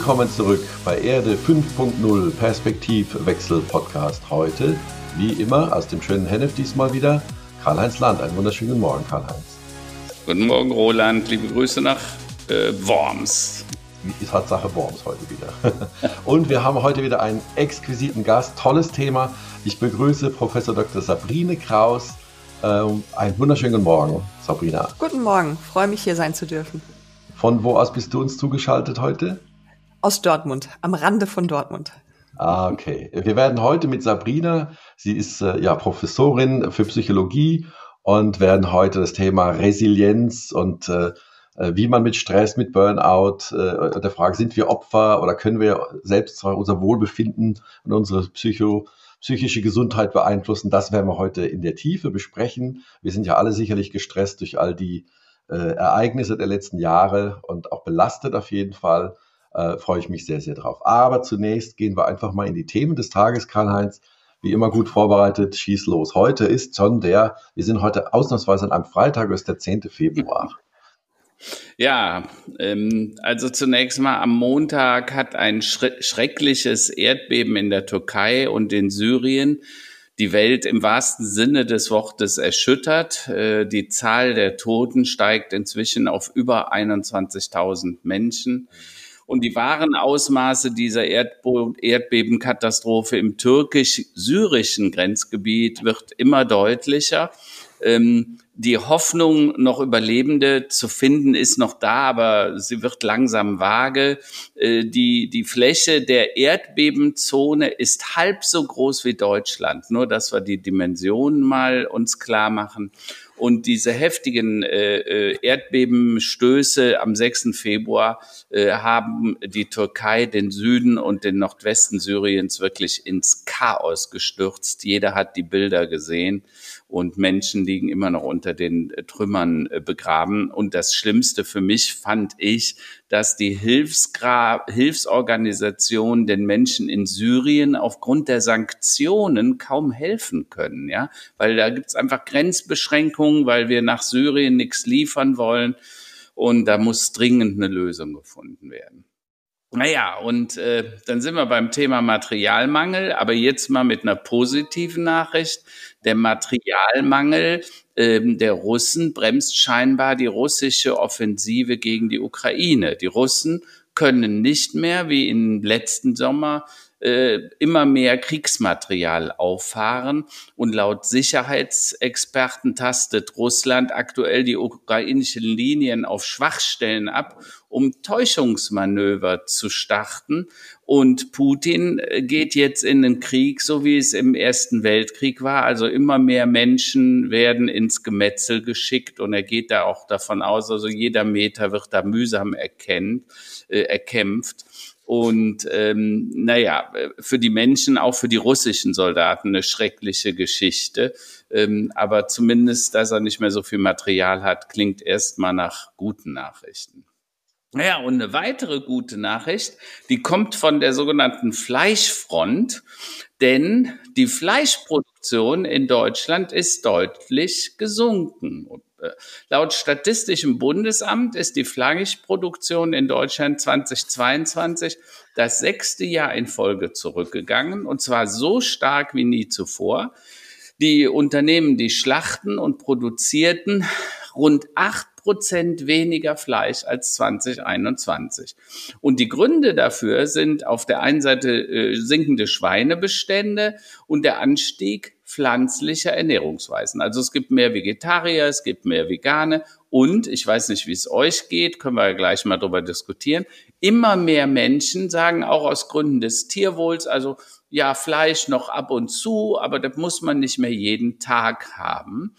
Willkommen zurück bei Erde 5.0 Perspektivwechsel Podcast. Heute, wie immer, aus dem schönen Hennef diesmal wieder, Karl-Heinz Land. Einen wunderschönen Morgen, Karl-Heinz. Guten Morgen, Roland. Liebe Grüße nach äh, Worms. Ist halt Sache Worms heute wieder. Und wir haben heute wieder einen exquisiten Gast. Tolles Thema. Ich begrüße Professor Dr. Sabrine Kraus. Ähm, einen wunderschönen Morgen, Sabrina. Guten Morgen. Freue mich, hier sein zu dürfen. Von wo aus bist du uns zugeschaltet heute? Aus Dortmund, am Rande von Dortmund. Ah, okay. Wir werden heute mit Sabrina, sie ist äh, ja Professorin für Psychologie und werden heute das Thema Resilienz und äh, äh wie man mit Stress, mit Burnout, äh, der Frage, sind wir Opfer oder können wir selbst unser Wohlbefinden und unsere Psycho, psychische Gesundheit beeinflussen, das werden wir heute in der Tiefe besprechen. Wir sind ja alle sicherlich gestresst durch all die äh, Ereignisse der letzten Jahre und auch belastet auf jeden Fall äh, freue ich mich sehr, sehr drauf. Aber zunächst gehen wir einfach mal in die Themen des Tages, Karl-Heinz. Wie immer gut vorbereitet, schieß los. Heute ist schon der, wir sind heute ausnahmsweise an einem Freitag, ist der 10. Februar. Ja, ähm, also zunächst mal am Montag hat ein schreckliches Erdbeben in der Türkei und in Syrien die Welt im wahrsten Sinne des Wortes erschüttert. Äh, die Zahl der Toten steigt inzwischen auf über 21.000 Menschen. Und die wahren Ausmaße dieser Erdbebenkatastrophe im türkisch-syrischen Grenzgebiet wird immer deutlicher. Ähm, die Hoffnung, noch Überlebende zu finden, ist noch da, aber sie wird langsam vage. Äh, die, die Fläche der Erdbebenzone ist halb so groß wie Deutschland. Nur, dass wir die Dimensionen mal uns klar machen. Und diese heftigen äh, äh, Erdbebenstöße am 6. Februar äh, haben die Türkei, den Süden und den Nordwesten Syriens wirklich ins Chaos gestürzt. Jeder hat die Bilder gesehen und Menschen liegen immer noch unter den Trümmern äh, begraben. Und das Schlimmste für mich fand ich, dass die Hilfsgra Hilfsorganisationen den Menschen in Syrien aufgrund der Sanktionen kaum helfen können, ja, weil da gibt's einfach Grenzbeschränkungen, weil wir nach Syrien nichts liefern wollen und da muss dringend eine Lösung gefunden werden. Naja, und äh, dann sind wir beim Thema Materialmangel, aber jetzt mal mit einer positiven Nachricht. Der Materialmangel ähm, der Russen bremst scheinbar die russische Offensive gegen die Ukraine. Die Russen können nicht mehr wie im letzten Sommer äh, immer mehr Kriegsmaterial auffahren. Und laut Sicherheitsexperten tastet Russland aktuell die ukrainischen Linien auf Schwachstellen ab, um Täuschungsmanöver zu starten. Und Putin äh, geht jetzt in den Krieg, so wie es im Ersten Weltkrieg war. Also immer mehr Menschen werden ins Gemetzel geschickt und er geht da auch davon aus, also jeder Meter wird da mühsam erkennt, äh, erkämpft. Und ähm, naja, für die Menschen, auch für die russischen Soldaten eine schreckliche Geschichte. Ähm, aber zumindest, dass er nicht mehr so viel Material hat, klingt erstmal nach guten Nachrichten. Naja, und eine weitere gute Nachricht, die kommt von der sogenannten Fleischfront, denn die Fleischproduktion in Deutschland ist deutlich gesunken. Äh, laut Statistischem Bundesamt ist die Fleischproduktion in Deutschland 2022 das sechste Jahr in Folge zurückgegangen und zwar so stark wie nie zuvor. Die Unternehmen, die schlachten und produzierten rund acht Prozent weniger Fleisch als 2021. Und die Gründe dafür sind auf der einen Seite äh, sinkende Schweinebestände und der Anstieg pflanzlicher Ernährungsweisen. Also es gibt mehr Vegetarier, es gibt mehr Vegane und ich weiß nicht, wie es euch geht, können wir gleich mal darüber diskutieren. Immer mehr Menschen sagen auch aus Gründen des Tierwohls, also ja, Fleisch noch ab und zu, aber das muss man nicht mehr jeden Tag haben.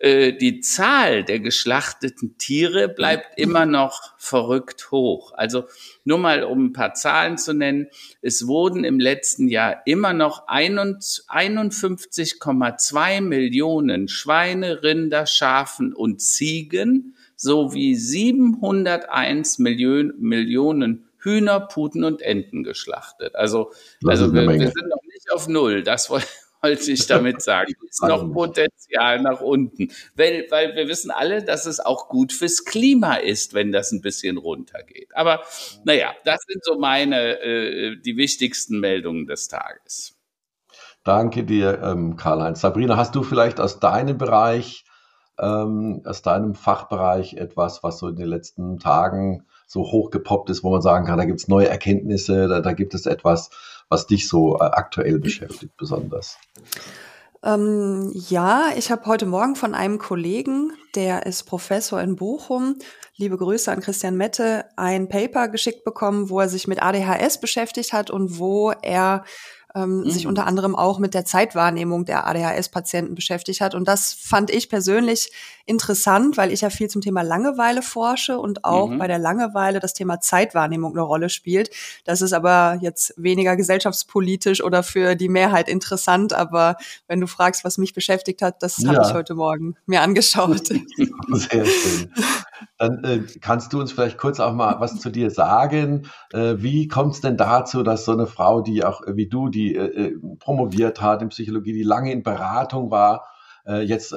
Äh, die Zahl der geschlachteten Tiere bleibt immer noch verrückt hoch. Also nur mal um ein paar Zahlen zu nennen. Es wurden im letzten Jahr immer noch 51,2 Millionen Schweine, Rinder, Schafen und Ziegen sowie 701 Millionen, Millionen Hühner, Puten und Enten geschlachtet. Also, also wir, wir, sind noch nicht auf Null. Das wollte wollte ich damit sagen. Ist noch Potenzial nach unten. Weil, weil wir wissen alle, dass es auch gut fürs Klima ist, wenn das ein bisschen runtergeht. Aber naja, das sind so meine, äh, die wichtigsten Meldungen des Tages. Danke dir, ähm, Karl-Heinz. Sabrina, hast du vielleicht aus deinem Bereich, ähm, aus deinem Fachbereich etwas, was so in den letzten Tagen so hochgepoppt ist, wo man sagen kann, da gibt es neue Erkenntnisse, da, da gibt es etwas, was dich so äh, aktuell beschäftigt besonders? Ähm, ja, ich habe heute Morgen von einem Kollegen, der ist Professor in Bochum, liebe Grüße an Christian Mette, ein Paper geschickt bekommen, wo er sich mit ADHS beschäftigt hat und wo er ähm, mhm. sich unter anderem auch mit der Zeitwahrnehmung der ADHS-Patienten beschäftigt hat. Und das fand ich persönlich interessant, weil ich ja viel zum Thema Langeweile forsche und auch mhm. bei der Langeweile das Thema Zeitwahrnehmung eine Rolle spielt. Das ist aber jetzt weniger gesellschaftspolitisch oder für die Mehrheit interessant. Aber wenn du fragst, was mich beschäftigt hat, das ja. habe ich heute Morgen mir angeschaut. Sehr schön. Dann äh, kannst du uns vielleicht kurz auch mal was zu dir sagen. Äh, wie kommt es denn dazu, dass so eine Frau, die auch äh, wie du, die äh, äh, promoviert hat in Psychologie, die lange in Beratung war, äh, jetzt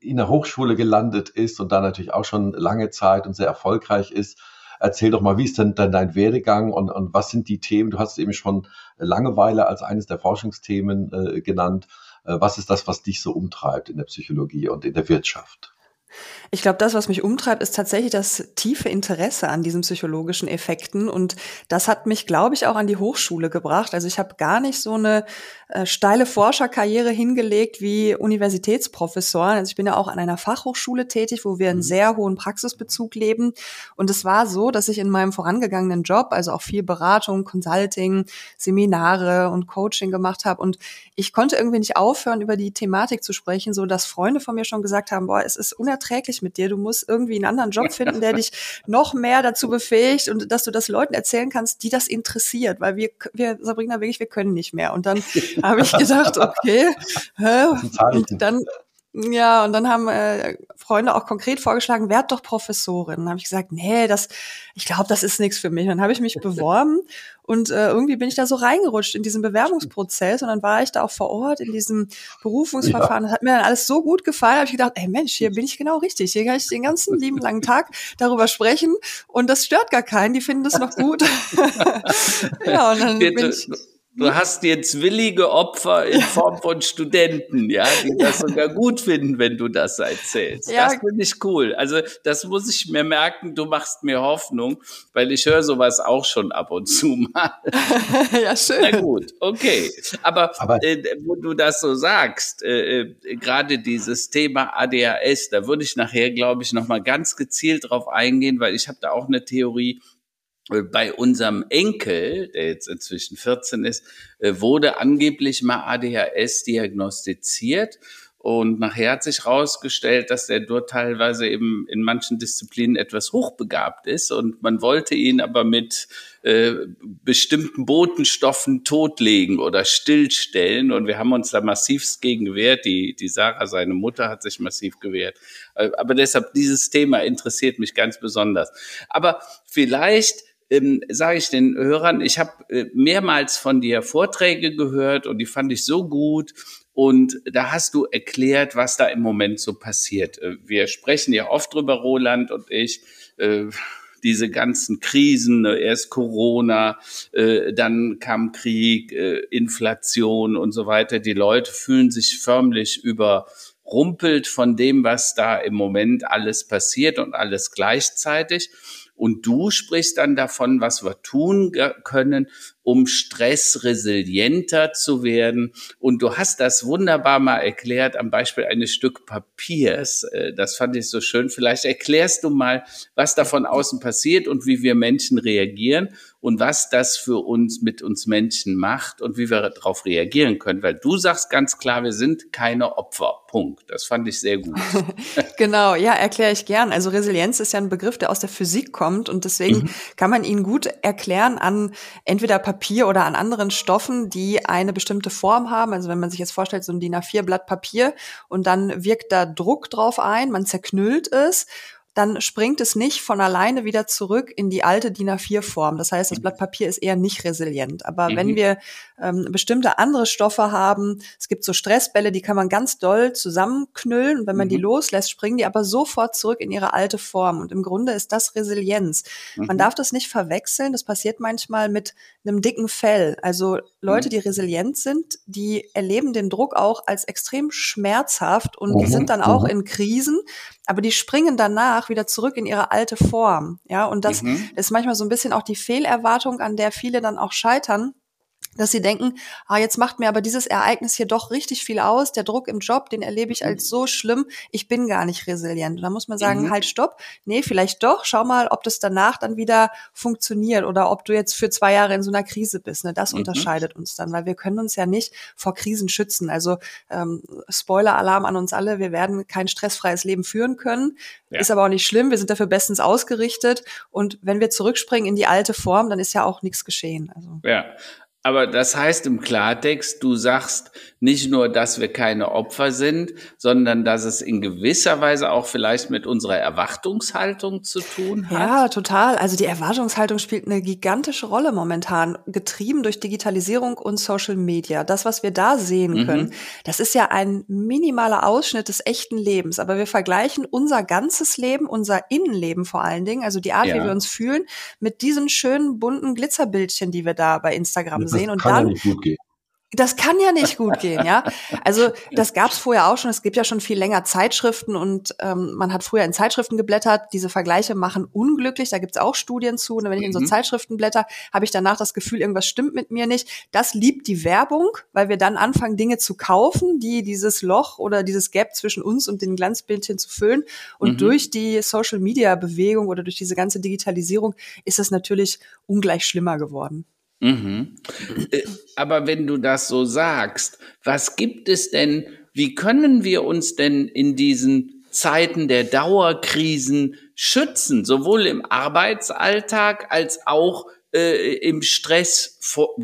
in der Hochschule gelandet ist und da natürlich auch schon lange Zeit und sehr erfolgreich ist? Erzähl doch mal, wie ist denn dann dein Werdegang und, und was sind die Themen? Du hast eben schon Langeweile als eines der Forschungsthemen äh, genannt. Äh, was ist das, was dich so umtreibt in der Psychologie und in der Wirtschaft? Ich glaube, das, was mich umtreibt, ist tatsächlich das tiefe Interesse an diesen psychologischen Effekten. Und das hat mich, glaube ich, auch an die Hochschule gebracht. Also ich habe gar nicht so eine äh, steile Forscherkarriere hingelegt wie Universitätsprofessoren. Also ich bin ja auch an einer Fachhochschule tätig, wo wir einen mhm. sehr hohen Praxisbezug leben. Und es war so, dass ich in meinem vorangegangenen Job, also auch viel Beratung, Consulting, Seminare und Coaching gemacht habe. Und ich konnte irgendwie nicht aufhören, über die Thematik zu sprechen, so dass Freunde von mir schon gesagt haben, boah, es ist unerträglich mit dir. Du musst irgendwie einen anderen Job finden, der dich noch mehr dazu befähigt und dass du das Leuten erzählen kannst, die das interessiert, weil wir, wir Sabrina, wirklich, wir können nicht mehr. Und dann habe ich gedacht, okay, hä? Und dann ja, und dann haben äh, Freunde auch konkret vorgeschlagen, werd doch Professorin. Dann habe ich gesagt, nee, das, ich glaube, das ist nichts für mich. Und dann habe ich mich beworben und äh, irgendwie bin ich da so reingerutscht in diesen Bewerbungsprozess und dann war ich da auch vor Ort in diesem Berufungsverfahren. Ja. Das hat mir dann alles so gut gefallen, habe ich gedacht, ey Mensch, hier bin ich genau richtig. Hier kann ich den ganzen lieben langen Tag darüber sprechen und das stört gar keinen. Die finden das noch gut. ja, und dann bin ich Du hast jetzt willige Opfer in Form von Studenten, ja, die das sogar gut finden, wenn du das erzählst. Ja. Das finde ich cool. Also das muss ich mir merken. Du machst mir Hoffnung, weil ich höre sowas auch schon ab und zu mal. ja, schön. Na gut, okay. Aber, Aber äh, wo du das so sagst, äh, äh gerade dieses Thema ADHS, da würde ich nachher, glaube ich, noch mal ganz gezielt drauf eingehen, weil ich habe da auch eine Theorie bei unserem Enkel, der jetzt inzwischen 14 ist, äh, wurde angeblich mal ADHS diagnostiziert. Und nachher hat sich herausgestellt, dass er dort teilweise eben in manchen Disziplinen etwas hochbegabt ist. Und man wollte ihn aber mit äh, bestimmten Botenstoffen totlegen oder stillstellen. Und wir haben uns da massivst gegen gewehrt. Die, die Sarah, seine Mutter, hat sich massiv gewehrt. Äh, aber deshalb, dieses Thema interessiert mich ganz besonders. Aber vielleicht ähm, sage ich den Hörern, ich habe äh, mehrmals von dir Vorträge gehört und die fand ich so gut. Und da hast du erklärt, was da im Moment so passiert. Äh, wir sprechen ja oft drüber, Roland und ich. Äh, diese ganzen Krisen, ne, erst Corona, äh, dann kam Krieg, äh, Inflation und so weiter. Die Leute fühlen sich förmlich überrumpelt von dem, was da im Moment alles passiert und alles gleichzeitig. Und du sprichst dann davon, was wir tun können, um stressresilienter zu werden. Und du hast das wunderbar mal erklärt am Beispiel eines Stück Papiers. Äh, das fand ich so schön. Vielleicht erklärst du mal, was da von außen passiert und wie wir Menschen reagieren und was das für uns mit uns Menschen macht und wie wir darauf reagieren können. Weil du sagst ganz klar, wir sind keine Opfer. Punkt. Das fand ich sehr gut. genau, ja, erkläre ich gern. Also Resilienz ist ja ein Begriff, der aus der Physik kommt und deswegen mhm. kann man ihn gut erklären an entweder Papier oder an anderen Stoffen, die eine bestimmte Form haben. Also wenn man sich jetzt vorstellt, so ein DIN A4 Blatt Papier und dann wirkt da Druck drauf ein, man zerknüllt es dann springt es nicht von alleine wieder zurück in die alte DIN A4-Form. Das heißt, das mhm. Blatt Papier ist eher nicht resilient. Aber mhm. wenn wir ähm, bestimmte andere Stoffe haben, es gibt so Stressbälle, die kann man ganz doll zusammenknüllen und wenn man mhm. die loslässt, springen die aber sofort zurück in ihre alte Form. Und im Grunde ist das Resilienz. Man mhm. darf das nicht verwechseln. Das passiert manchmal mit einem dicken Fell. Also Leute, mhm. die resilient sind, die erleben den Druck auch als extrem schmerzhaft und die sind dann auch in Krisen, aber die springen danach wieder zurück in ihre alte Form. Ja, und das mhm. ist manchmal so ein bisschen auch die Fehlerwartung, an der viele dann auch scheitern dass sie denken, ah, jetzt macht mir aber dieses Ereignis hier doch richtig viel aus. Der Druck im Job, den erlebe ich als mhm. so schlimm. Ich bin gar nicht resilient. Und da muss man sagen, mhm. halt, stopp. Nee, vielleicht doch. Schau mal, ob das danach dann wieder funktioniert oder ob du jetzt für zwei Jahre in so einer Krise bist. Ne? Das mhm. unterscheidet uns dann, weil wir können uns ja nicht vor Krisen schützen. Also ähm, Spoiler-Alarm an uns alle. Wir werden kein stressfreies Leben führen können. Ja. Ist aber auch nicht schlimm. Wir sind dafür bestens ausgerichtet. Und wenn wir zurückspringen in die alte Form, dann ist ja auch nichts geschehen. Also. Ja. Aber das heißt im Klartext, du sagst nicht nur, dass wir keine Opfer sind, sondern dass es in gewisser Weise auch vielleicht mit unserer Erwartungshaltung zu tun hat. Ja, total. Also die Erwartungshaltung spielt eine gigantische Rolle momentan, getrieben durch Digitalisierung und Social Media. Das, was wir da sehen mhm. können, das ist ja ein minimaler Ausschnitt des echten Lebens. Aber wir vergleichen unser ganzes Leben, unser Innenleben vor allen Dingen, also die Art, ja. wie wir uns fühlen, mit diesen schönen bunten Glitzerbildchen, die wir da bei Instagram sehen sehen und dann. Das kann ja nicht gut gehen, ja. Also das gab es vorher auch schon. Es gibt ja schon viel länger Zeitschriften und ähm, man hat früher in Zeitschriften geblättert. Diese Vergleiche machen unglücklich. Da gibt es auch Studien zu. Und wenn ich in so mhm. Zeitschriften blätter, habe ich danach das Gefühl, irgendwas stimmt mit mir nicht. Das liebt die Werbung, weil wir dann anfangen, Dinge zu kaufen, die dieses Loch oder dieses Gap zwischen uns und den Glanzbildchen zu füllen. Und mhm. durch die Social-Media-Bewegung oder durch diese ganze Digitalisierung ist das natürlich ungleich schlimmer geworden. Mhm. Äh, aber wenn du das so sagst, was gibt es denn, wie können wir uns denn in diesen Zeiten der Dauerkrisen schützen, sowohl im Arbeitsalltag als auch äh, im Stress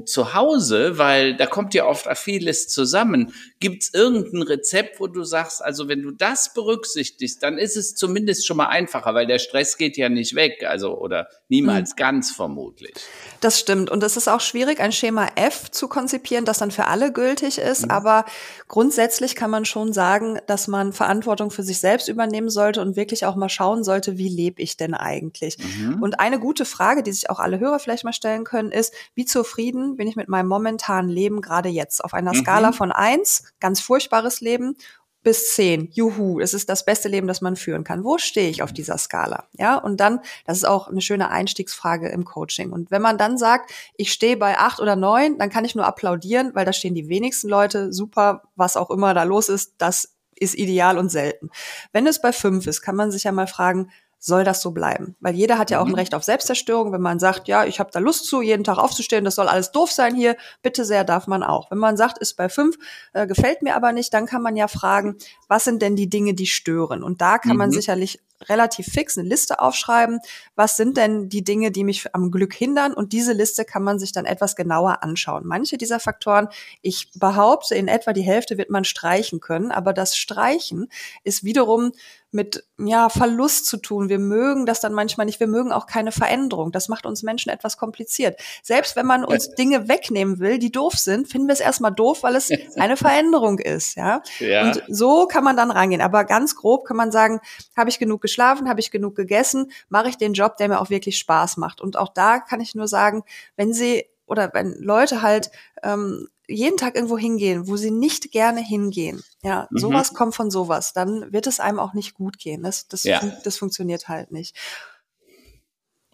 zu Hause, weil da kommt ja oft vieles zusammen. Gibt es irgendein Rezept, wo du sagst, also wenn du das berücksichtigst, dann ist es zumindest schon mal einfacher, weil der Stress geht ja nicht weg, also oder niemals mhm. ganz vermutlich. Das stimmt. Und es ist auch schwierig, ein Schema F zu konzipieren, das dann für alle gültig ist. Mhm. Aber grundsätzlich kann man schon sagen, dass man Verantwortung für sich selbst übernehmen sollte und wirklich auch mal schauen sollte, wie lebe ich denn eigentlich? Mhm. Und eine gute Frage, die sich auch alle Hörer vielleicht mal stellen können, ist, wie zufrieden bin ich mit meinem momentanen Leben gerade jetzt? Auf einer mhm. Skala von eins, ganz furchtbares Leben bis zehn. Juhu, es ist das beste Leben, das man führen kann. Wo stehe ich auf dieser Skala? Ja, und dann, das ist auch eine schöne Einstiegsfrage im Coaching. Und wenn man dann sagt, ich stehe bei acht oder neun, dann kann ich nur applaudieren, weil da stehen die wenigsten Leute. Super, was auch immer da los ist, das ist ideal und selten. Wenn es bei fünf ist, kann man sich ja mal fragen, soll das so bleiben. Weil jeder hat ja auch ein mhm. Recht auf Selbstzerstörung. Wenn man sagt, ja, ich habe da Lust zu, jeden Tag aufzustehen, das soll alles doof sein hier, bitte sehr, darf man auch. Wenn man sagt, ist bei fünf, äh, gefällt mir aber nicht, dann kann man ja fragen, was sind denn die Dinge, die stören? Und da kann mhm. man sicherlich relativ fix eine Liste aufschreiben. Was sind denn die Dinge, die mich am Glück hindern? Und diese Liste kann man sich dann etwas genauer anschauen. Manche dieser Faktoren, ich behaupte, in etwa die Hälfte wird man streichen können. Aber das Streichen ist wiederum mit ja Verlust zu tun. Wir mögen das dann manchmal nicht. Wir mögen auch keine Veränderung. Das macht uns Menschen etwas kompliziert. Selbst wenn man uns Dinge wegnehmen will, die doof sind, finden wir es erstmal doof, weil es eine Veränderung ist. Ja? ja. Und so kann man dann rangehen. Aber ganz grob kann man sagen: Habe ich genug geschlafen? Habe ich genug gegessen? Mache ich den Job, der mir auch wirklich Spaß macht? Und auch da kann ich nur sagen, wenn Sie oder wenn Leute halt ähm, jeden Tag irgendwo hingehen, wo sie nicht gerne hingehen, ja, mhm. sowas kommt von sowas, dann wird es einem auch nicht gut gehen. Das, das, ja. das funktioniert halt nicht.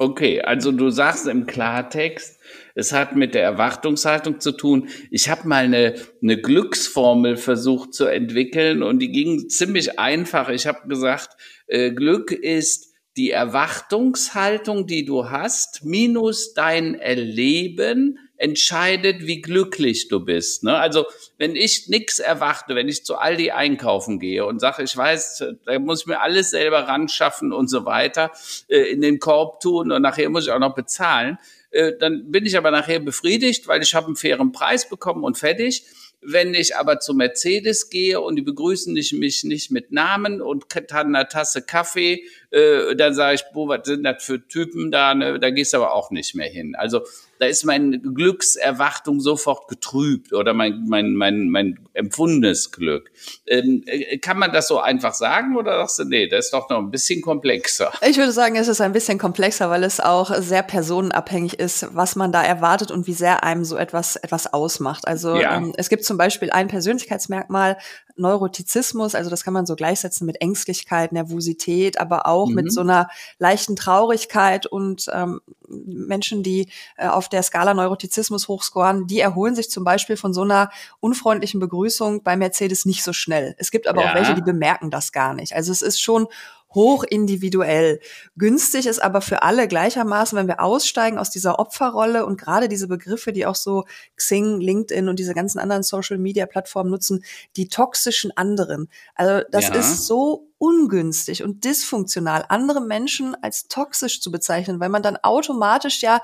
Okay, also du sagst im Klartext, es hat mit der Erwartungshaltung zu tun. Ich habe mal eine, eine Glücksformel versucht zu entwickeln und die ging ziemlich einfach. Ich habe gesagt, äh, Glück ist die Erwartungshaltung, die du hast, minus dein Erleben entscheidet, wie glücklich du bist. Ne? Also wenn ich nichts erwarte, wenn ich zu Aldi einkaufen gehe und sage, ich weiß, da muss ich mir alles selber ran schaffen und so weiter, äh, in den Korb tun und nachher muss ich auch noch bezahlen, äh, dann bin ich aber nachher befriedigt, weil ich habe einen fairen Preis bekommen und fertig. Wenn ich aber zu Mercedes gehe und die begrüßen mich nicht mit Namen und haben eine Tasse Kaffee, äh, dann sage ich, boah, was sind das für Typen da? Ne? Da gehst du aber auch nicht mehr hin. Also da ist meine Glückserwartung sofort getrübt oder mein, mein, mein, mein empfundenes Glück. Ähm, äh, kann man das so einfach sagen oder sagst du, nee, das ist doch noch ein bisschen komplexer? Ich würde sagen, es ist ein bisschen komplexer, weil es auch sehr personenabhängig ist, was man da erwartet und wie sehr einem so etwas, etwas ausmacht. Also ja. ähm, es gibt zum Beispiel ein Persönlichkeitsmerkmal, Neurotizismus, also das kann man so gleichsetzen mit Ängstlichkeit, Nervosität, aber auch mhm. mit so einer leichten Traurigkeit und ähm, Menschen, die äh, auf der Skala Neurotizismus hochscoren, die erholen sich zum Beispiel von so einer unfreundlichen Begrüßung bei Mercedes nicht so schnell. Es gibt aber ja. auch welche, die bemerken das gar nicht. Also es ist schon hoch individuell. Günstig ist aber für alle gleichermaßen, wenn wir aussteigen aus dieser Opferrolle und gerade diese Begriffe, die auch so Xing, LinkedIn und diese ganzen anderen Social Media Plattformen nutzen, die toxischen anderen. Also das ja. ist so ungünstig und dysfunktional, andere Menschen als toxisch zu bezeichnen, weil man dann automatisch ja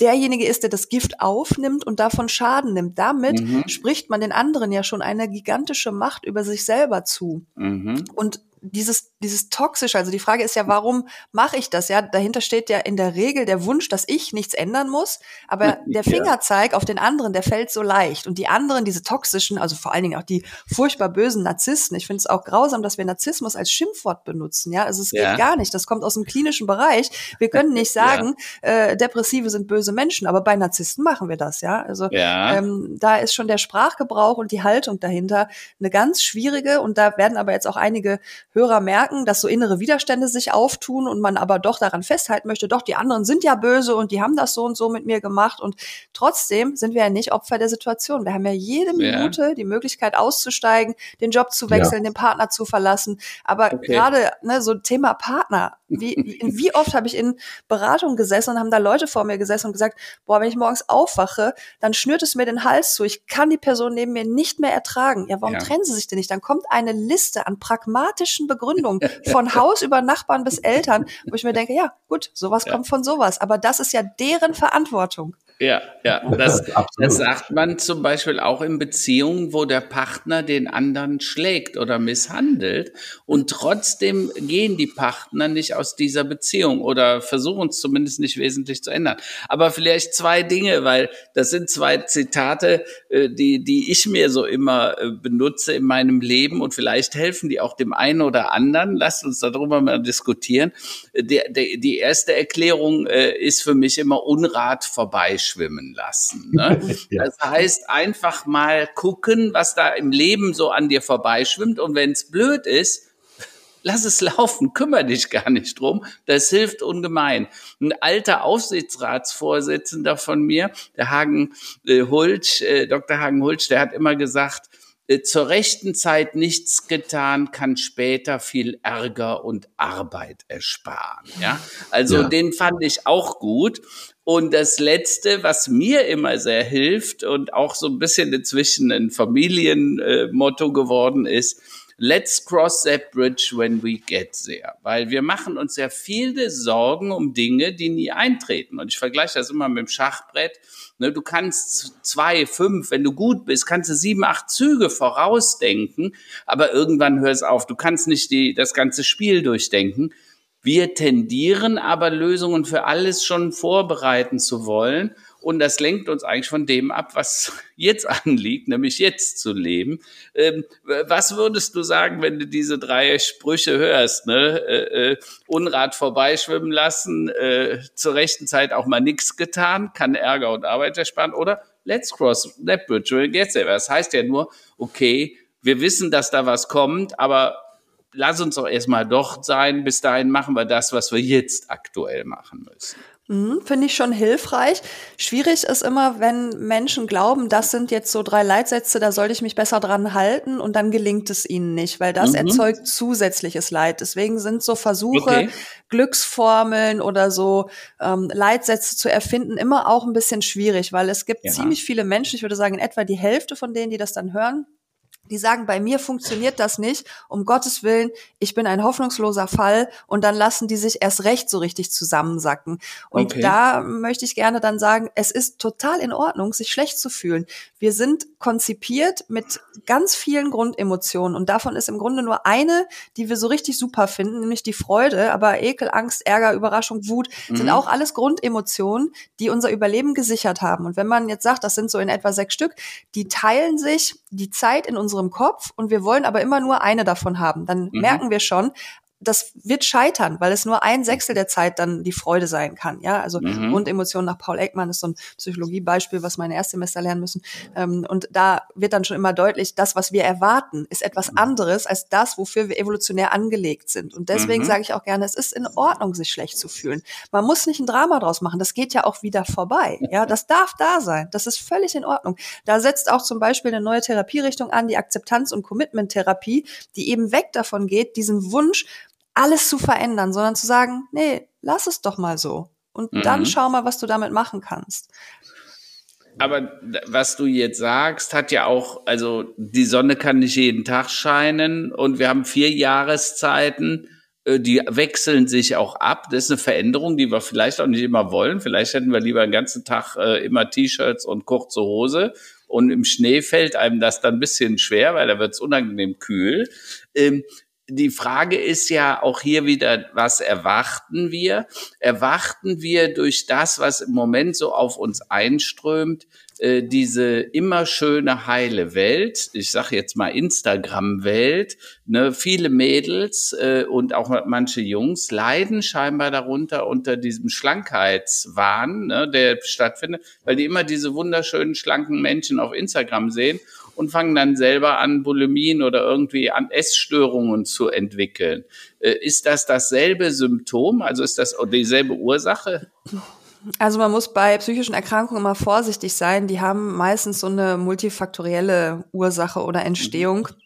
derjenige ist, der das Gift aufnimmt und davon Schaden nimmt. Damit mhm. spricht man den anderen ja schon eine gigantische Macht über sich selber zu. Mhm. Und dieses, dieses toxische, also die Frage ist ja, warum mache ich das? Ja, dahinter steht ja in der Regel der Wunsch, dass ich nichts ändern muss, aber der Fingerzeig auf den anderen, der fällt so leicht. Und die anderen, diese toxischen, also vor allen Dingen auch die furchtbar bösen Narzissten, ich finde es auch grausam, dass wir Narzissmus als Schimpfwort benutzen. Ja, also es ja. geht gar nicht. Das kommt aus dem klinischen Bereich. Wir können nicht sagen, ja. äh, Depressive sind böse Menschen, aber bei Narzissten machen wir das. Ja, also ja. Ähm, da ist schon der Sprachgebrauch und die Haltung dahinter eine ganz schwierige. Und da werden aber jetzt auch einige Hörer merken, dass so innere Widerstände sich auftun und man aber doch daran festhalten möchte, doch, die anderen sind ja böse und die haben das so und so mit mir gemacht und trotzdem sind wir ja nicht Opfer der Situation. Wir haben ja jede Minute ja. die Möglichkeit auszusteigen, den Job zu wechseln, ja. den Partner zu verlassen. Aber okay. gerade ne, so Thema Partner, wie, wie oft habe ich in Beratung gesessen und haben da Leute vor mir gesessen und gesagt, boah, wenn ich morgens aufwache, dann schnürt es mir den Hals zu. Ich kann die Person neben mir nicht mehr ertragen. Ja, warum ja. trennen sie sich denn nicht? Dann kommt eine Liste an pragmatischen logischen Begründungen, von Haus über Nachbarn bis Eltern, wo ich mir denke, ja, gut, sowas ja. kommt von sowas. Aber das ist ja deren Verantwortung. Ja, ja, das, das sagt man zum Beispiel auch in Beziehungen, wo der Partner den anderen schlägt oder misshandelt und trotzdem gehen die Partner nicht aus dieser Beziehung oder versuchen es zumindest nicht wesentlich zu ändern. Aber vielleicht zwei Dinge, weil das sind zwei Zitate, äh, die, die ich mir so immer äh, benutze in meinem Leben und vielleicht helfen die auch dem einen oder anderen. Lasst uns darüber mal diskutieren. Die, die, die erste Erklärung äh, ist für mich immer Unrat vorbei schwimmen lassen. Ne? ja. Das heißt, einfach mal gucken, was da im Leben so an dir vorbeischwimmt. Und wenn es blöd ist, lass es laufen, kümmere dich gar nicht drum. Das hilft ungemein. Ein alter Aufsichtsratsvorsitzender von mir, der Hagen äh, Hulsch, äh, Dr. Hagen Hulsch, der hat immer gesagt, zur rechten Zeit nichts getan, kann später viel Ärger und Arbeit ersparen. Ja, also ja. den fand ich auch gut. Und das Letzte, was mir immer sehr hilft und auch so ein bisschen inzwischen ein Familienmotto geworden ist, Let's cross that bridge when we get there. Weil wir machen uns ja viele Sorgen um Dinge, die nie eintreten. Und ich vergleiche das immer mit dem Schachbrett. Ne, du kannst zwei, fünf, wenn du gut bist, kannst du sieben, acht Züge vorausdenken, aber irgendwann hörst auf. Du kannst nicht die, das ganze Spiel durchdenken. Wir tendieren aber Lösungen für alles schon vorbereiten zu wollen. Und das lenkt uns eigentlich von dem ab, was jetzt anliegt, nämlich jetzt zu leben. Ähm, was würdest du sagen, wenn du diese drei Sprüche hörst? Ne? Äh, äh, Unrat vorbeischwimmen lassen, äh, zur rechten Zeit auch mal nichts getan, kann Ärger und Arbeit ersparen oder let's cross that bridge. Das heißt ja nur, okay, wir wissen, dass da was kommt, aber lass uns doch erstmal dort sein. Bis dahin machen wir das, was wir jetzt aktuell machen müssen. Mhm, Finde ich schon hilfreich. Schwierig ist immer, wenn Menschen glauben, das sind jetzt so drei Leitsätze, da sollte ich mich besser dran halten und dann gelingt es ihnen nicht, weil das mhm. erzeugt zusätzliches Leid. Deswegen sind so Versuche, okay. Glücksformeln oder so ähm, Leitsätze zu erfinden, immer auch ein bisschen schwierig, weil es gibt ja. ziemlich viele Menschen, ich würde sagen in etwa die Hälfte von denen, die das dann hören, die sagen, bei mir funktioniert das nicht, um Gottes Willen, ich bin ein hoffnungsloser Fall und dann lassen die sich erst recht so richtig zusammensacken. Und okay. da möchte ich gerne dann sagen, es ist total in Ordnung, sich schlecht zu fühlen. Wir sind konzipiert mit ganz vielen Grundemotionen und davon ist im Grunde nur eine, die wir so richtig super finden, nämlich die Freude, aber Ekel, Angst, Ärger, Überraschung, Wut mhm. sind auch alles Grundemotionen, die unser Überleben gesichert haben. Und wenn man jetzt sagt, das sind so in etwa sechs Stück, die teilen sich die Zeit in unserem Kopf und wir wollen aber immer nur eine davon haben, dann mhm. merken wir schon, das wird scheitern, weil es nur ein Sechstel der Zeit dann die Freude sein kann. Ja, also mhm. Grundemotionen nach Paul Ekman ist so ein Psychologiebeispiel, was meine Erstsemester lernen müssen. Ähm, und da wird dann schon immer deutlich, das, was wir erwarten, ist etwas anderes als das, wofür wir evolutionär angelegt sind. Und deswegen mhm. sage ich auch gerne, es ist in Ordnung, sich schlecht zu fühlen. Man muss nicht ein Drama draus machen. Das geht ja auch wieder vorbei. Ja, das darf da sein. Das ist völlig in Ordnung. Da setzt auch zum Beispiel eine neue Therapierichtung an, die Akzeptanz- und Commitment-Therapie, die eben weg davon geht, diesen Wunsch, alles zu verändern, sondern zu sagen, nee, lass es doch mal so. Und mhm. dann schau mal, was du damit machen kannst. Aber was du jetzt sagst, hat ja auch, also die Sonne kann nicht jeden Tag scheinen und wir haben vier Jahreszeiten, äh, die wechseln sich auch ab. Das ist eine Veränderung, die wir vielleicht auch nicht immer wollen. Vielleicht hätten wir lieber den ganzen Tag äh, immer T-Shirts und kurze Hose. Und im Schnee fällt einem das dann ein bisschen schwer, weil da wird es unangenehm kühl. Die Frage ist ja auch hier wieder, was erwarten wir? Erwarten wir durch das, was im Moment so auf uns einströmt, äh, diese immer schöne heile Welt, ich sage jetzt mal Instagram-Welt, ne, viele Mädels äh, und auch manche Jungs leiden scheinbar darunter unter diesem Schlankheitswahn, ne, der stattfindet, weil die immer diese wunderschönen schlanken Menschen auf Instagram sehen und fangen dann selber an, Bulimien oder irgendwie an Essstörungen zu entwickeln. Äh, ist das dasselbe Symptom? Also ist das dieselbe Ursache? Also man muss bei psychischen Erkrankungen immer vorsichtig sein. Die haben meistens so eine multifaktorielle Ursache oder Entstehung. Mhm.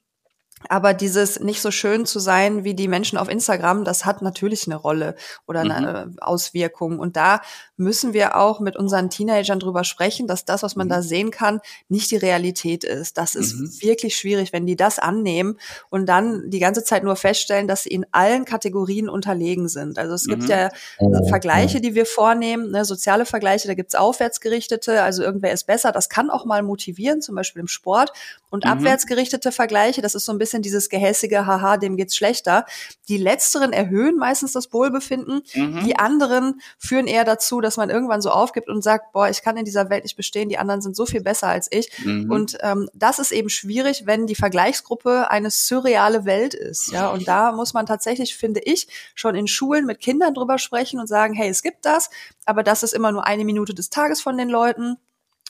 Aber dieses nicht so schön zu sein wie die Menschen auf Instagram, das hat natürlich eine Rolle oder eine mhm. Auswirkung. Und da müssen wir auch mit unseren Teenagern drüber sprechen, dass das, was man mhm. da sehen kann, nicht die Realität ist. Das ist mhm. wirklich schwierig, wenn die das annehmen und dann die ganze Zeit nur feststellen, dass sie in allen Kategorien unterlegen sind. Also es gibt mhm. ja oh, Vergleiche, die wir vornehmen, ne, soziale Vergleiche, da gibt's aufwärtsgerichtete, also irgendwer ist besser. Das kann auch mal motivieren, zum Beispiel im Sport. Und mhm. abwärtsgerichtete Vergleiche, das ist so ein bisschen dieses gehässige, haha, dem geht's schlechter. Die letzteren erhöhen meistens das Wohlbefinden. Mhm. Die anderen führen eher dazu, dass man irgendwann so aufgibt und sagt, boah, ich kann in dieser Welt nicht bestehen, die anderen sind so viel besser als ich. Mhm. Und ähm, das ist eben schwierig, wenn die Vergleichsgruppe eine surreale Welt ist. Ja, und da muss man tatsächlich, finde ich, schon in Schulen mit Kindern drüber sprechen und sagen, hey, es gibt das, aber das ist immer nur eine Minute des Tages von den Leuten.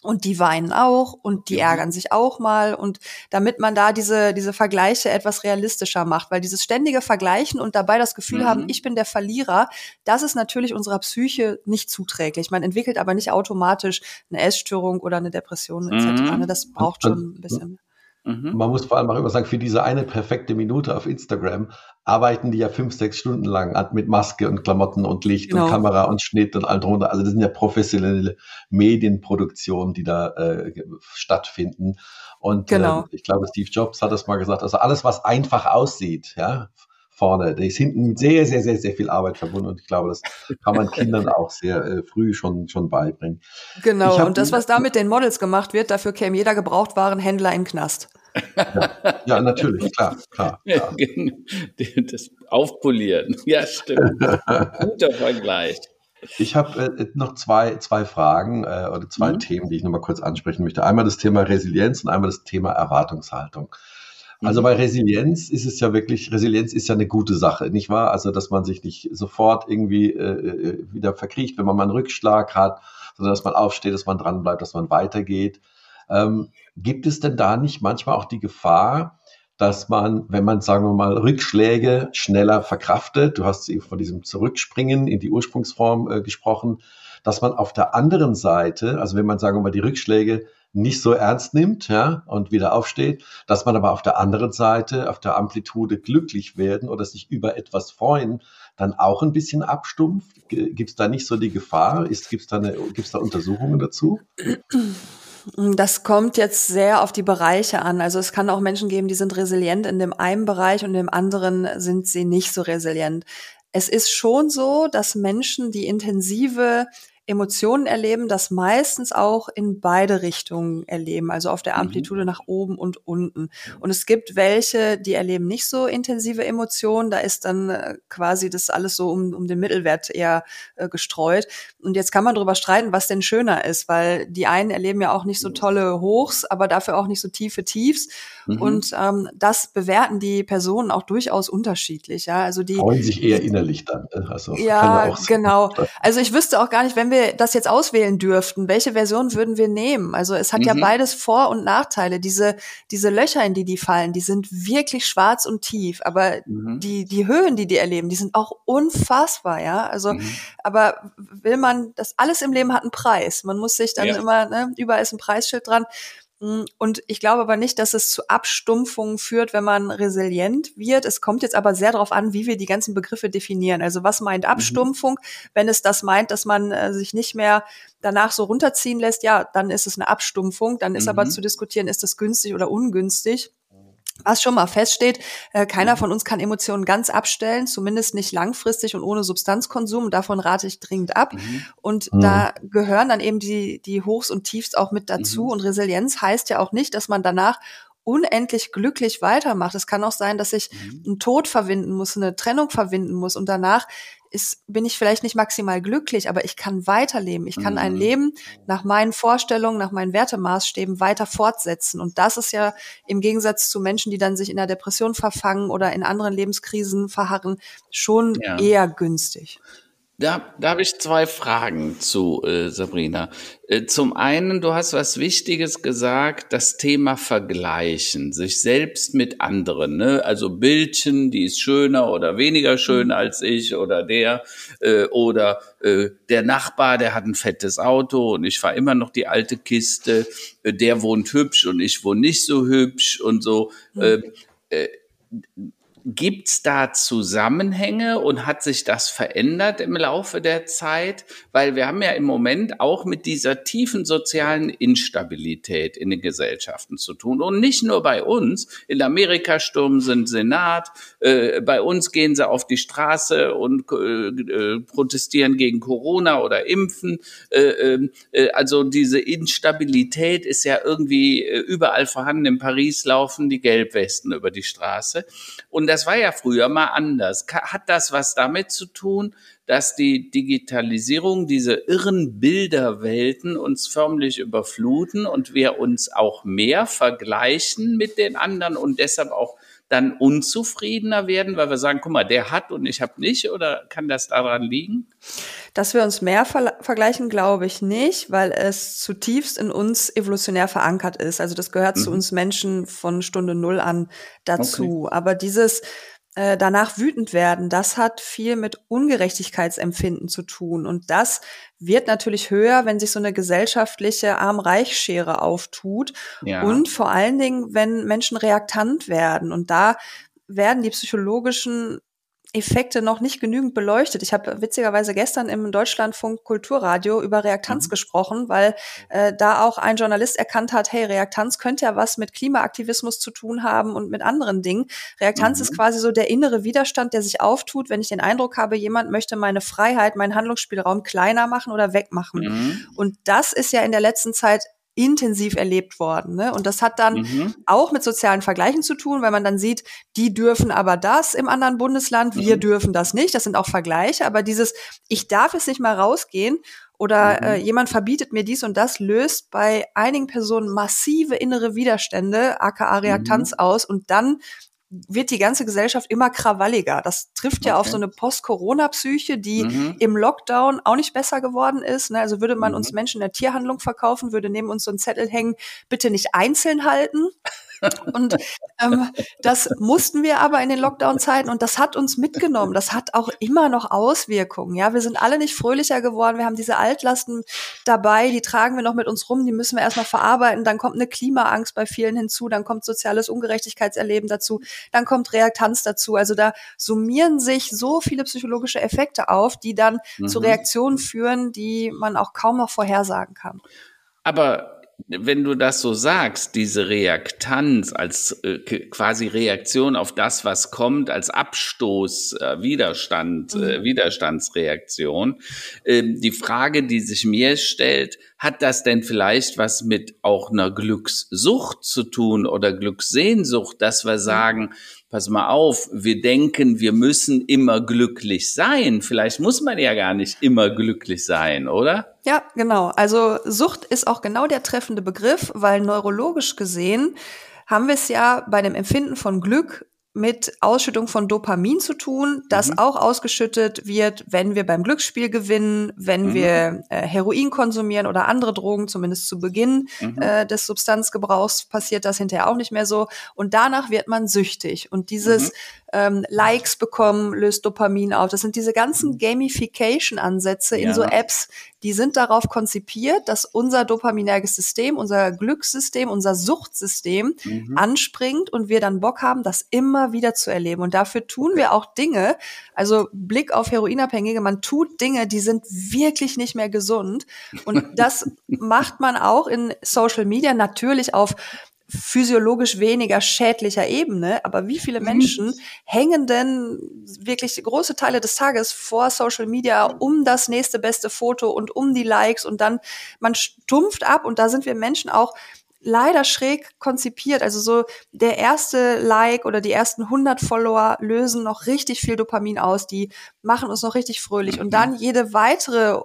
Und die weinen auch und die ärgern sich auch mal und damit man da diese, diese Vergleiche etwas realistischer macht, weil dieses ständige Vergleichen und dabei das Gefühl mhm. haben, ich bin der Verlierer, das ist natürlich unserer Psyche nicht zuträglich. Man entwickelt aber nicht automatisch eine Essstörung oder eine Depression etc. Mhm. Ne? Das braucht schon ein bisschen. Mhm. Man muss vor allem auch immer sagen, für diese eine perfekte Minute auf Instagram arbeiten die ja fünf, sechs Stunden lang mit Maske und Klamotten und Licht genau. und Kamera und Schnitt und all drunter. Also das sind ja professionelle Medienproduktionen, die da äh, stattfinden. Und genau. äh, ich glaube, Steve Jobs hat das mal gesagt. Also alles, was einfach aussieht, ja, vorne. Da ist hinten mit sehr, sehr, sehr, sehr viel Arbeit verbunden und ich glaube, das kann man Kindern auch sehr äh, früh schon, schon beibringen. Genau, und das, was da mit den Models gemacht wird, dafür käme jeder Gebrauchtwarenhändler in den Knast. Ja, ja, natürlich, klar, klar, klar. Das Aufpolieren, ja, stimmt. Guter Vergleich. Ich habe äh, noch zwei, zwei Fragen äh, oder zwei mhm. Themen, die ich nochmal kurz ansprechen möchte. Einmal das Thema Resilienz und einmal das Thema Erwartungshaltung. Also mhm. bei Resilienz ist es ja wirklich, Resilienz ist ja eine gute Sache, nicht wahr? Also, dass man sich nicht sofort irgendwie äh, äh wieder verkriecht, wenn man mal einen Rückschlag hat, sondern dass man aufsteht, dass man dranbleibt, dass man weitergeht. Ähm, gibt es denn da nicht manchmal auch die Gefahr, dass man, wenn man, sagen wir mal, Rückschläge schneller verkraftet, du hast eben von diesem Zurückspringen in die Ursprungsform äh, gesprochen, dass man auf der anderen Seite, also wenn man, sagen wir mal, die Rückschläge nicht so ernst nimmt ja, und wieder aufsteht, dass man aber auf der anderen Seite, auf der Amplitude glücklich werden oder sich über etwas freuen, dann auch ein bisschen abstumpft? Gibt es da nicht so die Gefahr? Gibt es da, da Untersuchungen dazu? Das kommt jetzt sehr auf die Bereiche an. Also es kann auch Menschen geben, die sind resilient in dem einen Bereich und im anderen sind sie nicht so resilient. Es ist schon so, dass Menschen, die intensive Emotionen erleben, das meistens auch in beide Richtungen erleben, also auf der mhm. Amplitude mhm. nach oben und unten. Und es gibt welche, die erleben nicht so intensive Emotionen, da ist dann äh, quasi das alles so um, um den Mittelwert eher äh, gestreut. Und jetzt kann man darüber streiten, was denn schöner ist, weil die einen erleben ja auch nicht so tolle Hochs, aber dafür auch nicht so tiefe Tiefs. Mhm. Und ähm, das bewerten die Personen auch durchaus unterschiedlich. Ja, also die freuen sich eher innerlich dann. Ne? Also ja, ja genau. Also ich wüsste auch gar nicht, wenn wir das jetzt auswählen dürften, welche Version würden wir nehmen? Also es hat mhm. ja beides Vor- und Nachteile. Diese diese Löcher, in die die fallen, die sind wirklich schwarz und tief. Aber mhm. die die Höhen, die die erleben, die sind auch unfassbar. Ja, also mhm. aber will man das alles im Leben hat einen Preis. Man muss sich dann ja. immer ne, überall ist ein Preisschild dran. Mm, und ich glaube aber nicht, dass es zu Abstumpfungen führt, wenn man resilient wird. Es kommt jetzt aber sehr darauf an, wie wir die ganzen Begriffe definieren. Also was meint mhm. Abstumpfung? Mhm. Wenn es das meint, dass man äh, sich nicht mehr danach so runterziehen lässt, ja, dann ist es eine Abstumpfung. Dann ist mhm. aber zu diskutieren, ist das günstig oder ungünstig. Was schon mal feststeht, äh, keiner mhm. von uns kann Emotionen ganz abstellen, zumindest nicht langfristig und ohne Substanzkonsum. Davon rate ich dringend ab. Mhm. Und mhm. da gehören dann eben die, die Hochs und Tiefs auch mit dazu. Mhm. Und Resilienz heißt ja auch nicht, dass man danach unendlich glücklich weitermacht. Es kann auch sein, dass ich mhm. einen Tod verwinden muss, eine Trennung verwinden muss und danach ist, bin ich vielleicht nicht maximal glücklich, aber ich kann weiterleben. Ich kann mhm. ein Leben nach meinen Vorstellungen, nach meinen Wertemaßstäben weiter fortsetzen. Und das ist ja im Gegensatz zu Menschen, die dann sich in der Depression verfangen oder in anderen Lebenskrisen verharren, schon ja. eher günstig. Da, da habe ich zwei Fragen zu äh, Sabrina. Äh, zum einen, du hast was Wichtiges gesagt, das Thema Vergleichen, sich selbst mit anderen. Ne? Also Bildchen, die ist schöner oder weniger schön mhm. als ich oder der äh, oder äh, der Nachbar, der hat ein fettes Auto und ich fahre immer noch die alte Kiste. Äh, der wohnt hübsch und ich wohne nicht so hübsch und so. Mhm. Äh, äh, Gibt's da Zusammenhänge und hat sich das verändert im Laufe der Zeit? Weil wir haben ja im Moment auch mit dieser tiefen sozialen Instabilität in den Gesellschaften zu tun. Und nicht nur bei uns. In Amerika stürmen sie den Senat. Äh, bei uns gehen sie auf die Straße und äh, äh protestieren gegen Corona oder Impfen. Äh, ähm, äh, also diese Instabilität ist ja irgendwie äh, überall vorhanden. In Paris laufen die Gelbwesten über die Straße. Und das das war ja früher mal anders. Hat das was damit zu tun, dass die Digitalisierung, diese irren Bilderwelten uns förmlich überfluten und wir uns auch mehr vergleichen mit den anderen und deshalb auch dann unzufriedener werden, weil wir sagen, guck mal, der hat und ich habe nicht, oder kann das daran liegen? Dass wir uns mehr ver vergleichen, glaube ich nicht, weil es zutiefst in uns evolutionär verankert ist. Also das gehört mhm. zu uns Menschen von Stunde Null an dazu. Okay. Aber dieses äh, danach wütend werden, das hat viel mit Ungerechtigkeitsempfinden zu tun. Und das wird natürlich höher, wenn sich so eine gesellschaftliche Arm-Reich-Schere auftut. Ja. Und vor allen Dingen, wenn Menschen reaktant werden. Und da werden die psychologischen Effekte noch nicht genügend beleuchtet. Ich habe witzigerweise gestern im Deutschlandfunk Kulturradio über Reaktanz mhm. gesprochen, weil äh, da auch ein Journalist erkannt hat, hey, Reaktanz könnte ja was mit Klimaaktivismus zu tun haben und mit anderen Dingen. Reaktanz mhm. ist quasi so der innere Widerstand, der sich auftut, wenn ich den Eindruck habe, jemand möchte meine Freiheit, meinen Handlungsspielraum kleiner machen oder wegmachen. Mhm. Und das ist ja in der letzten Zeit intensiv erlebt worden. Ne? Und das hat dann mhm. auch mit sozialen Vergleichen zu tun, weil man dann sieht, die dürfen aber das im anderen Bundesland, wir mhm. dürfen das nicht. Das sind auch Vergleiche, aber dieses, ich darf jetzt nicht mal rausgehen oder mhm. äh, jemand verbietet mir dies und das, löst bei einigen Personen massive innere Widerstände, aka Reaktanz mhm. aus und dann wird die ganze Gesellschaft immer krawalliger. Das trifft ja auf so eine Post-Corona-Psyche, die mhm. im Lockdown auch nicht besser geworden ist. Ne? Also würde man mhm. uns Menschen in der Tierhandlung verkaufen, würde neben uns so ein Zettel hängen, bitte nicht einzeln halten. Und ähm, das mussten wir aber in den Lockdown-Zeiten und das hat uns mitgenommen. Das hat auch immer noch Auswirkungen. Ja, wir sind alle nicht fröhlicher geworden. Wir haben diese Altlasten dabei, die tragen wir noch mit uns rum, die müssen wir erstmal verarbeiten. Dann kommt eine Klimaangst bei vielen hinzu, dann kommt soziales Ungerechtigkeitserleben dazu, dann kommt Reaktanz dazu. Also da summieren sich so viele psychologische Effekte auf, die dann mhm. zu Reaktionen führen, die man auch kaum noch vorhersagen kann. Aber wenn du das so sagst, diese Reaktanz als äh, quasi Reaktion auf das, was kommt, als Abstoß, äh, Widerstand, äh, mhm. Widerstandsreaktion, ähm, die Frage, die sich mir stellt, hat das denn vielleicht was mit auch einer Glückssucht zu tun oder Glückssehnsucht, dass wir mhm. Pass mal auf, wir denken, wir müssen immer glücklich sein. Vielleicht muss man ja gar nicht immer glücklich sein, oder? Ja, genau. Also Sucht ist auch genau der treffende Begriff, weil neurologisch gesehen haben wir es ja bei dem Empfinden von Glück mit Ausschüttung von Dopamin zu tun, das mhm. auch ausgeschüttet wird, wenn wir beim Glücksspiel gewinnen, wenn mhm. wir äh, Heroin konsumieren oder andere Drogen, zumindest zu Beginn mhm. äh, des Substanzgebrauchs passiert das hinterher auch nicht mehr so. Und danach wird man süchtig. Und dieses mhm ähm, Likes bekommen, löst Dopamin auf. Das sind diese ganzen mhm. Gamification-Ansätze in so Apps, die sind darauf konzipiert, dass unser dopaminerges System, unser Glückssystem, unser Suchtsystem mhm. anspringt und wir dann Bock haben, das immer wieder zu erleben. Und dafür tun wir auch Dinge, also Blick auf Heroinabhängige, man tut Dinge, die sind wirklich nicht mehr gesund. Und das macht man auch in Social Media natürlich auf physiologisch weniger schädlicher Ebene, aber wie viele mhm. Menschen hängen denn wirklich große Teile des Tages vor Social Media um das nächste beste Foto und um die Likes und dann man stumpft ab und da sind wir Menschen auch leider schräg konzipiert. Also so der erste Like oder die ersten 100 Follower lösen noch richtig viel Dopamin aus, die machen uns noch richtig fröhlich und mhm. dann jede weitere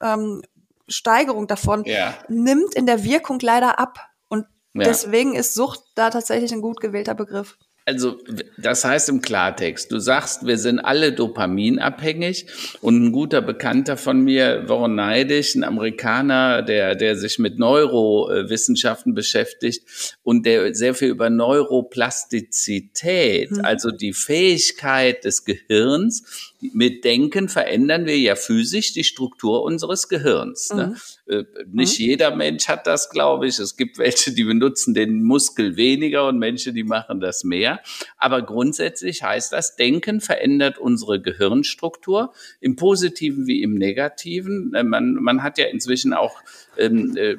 ähm, Steigerung davon ja. nimmt in der Wirkung leider ab. Ja. Deswegen ist Sucht da tatsächlich ein gut gewählter Begriff. Also das heißt im Klartext, du sagst, wir sind alle dopaminabhängig und ein guter Bekannter von mir, Warren Neidisch, ein Amerikaner, der, der sich mit Neurowissenschaften beschäftigt und der sehr viel über Neuroplastizität, mhm. also die Fähigkeit des Gehirns, mit Denken verändern wir ja physisch die Struktur unseres Gehirns. Ne? Mhm. Ne? Äh, nicht mhm. jeder Mensch hat das, glaube ich. Es gibt welche, die benutzen den Muskel weniger und Menschen, die machen das mehr. Aber grundsätzlich heißt das, Denken verändert unsere Gehirnstruktur im Positiven wie im Negativen. Äh, man, man hat ja inzwischen auch ähm, äh,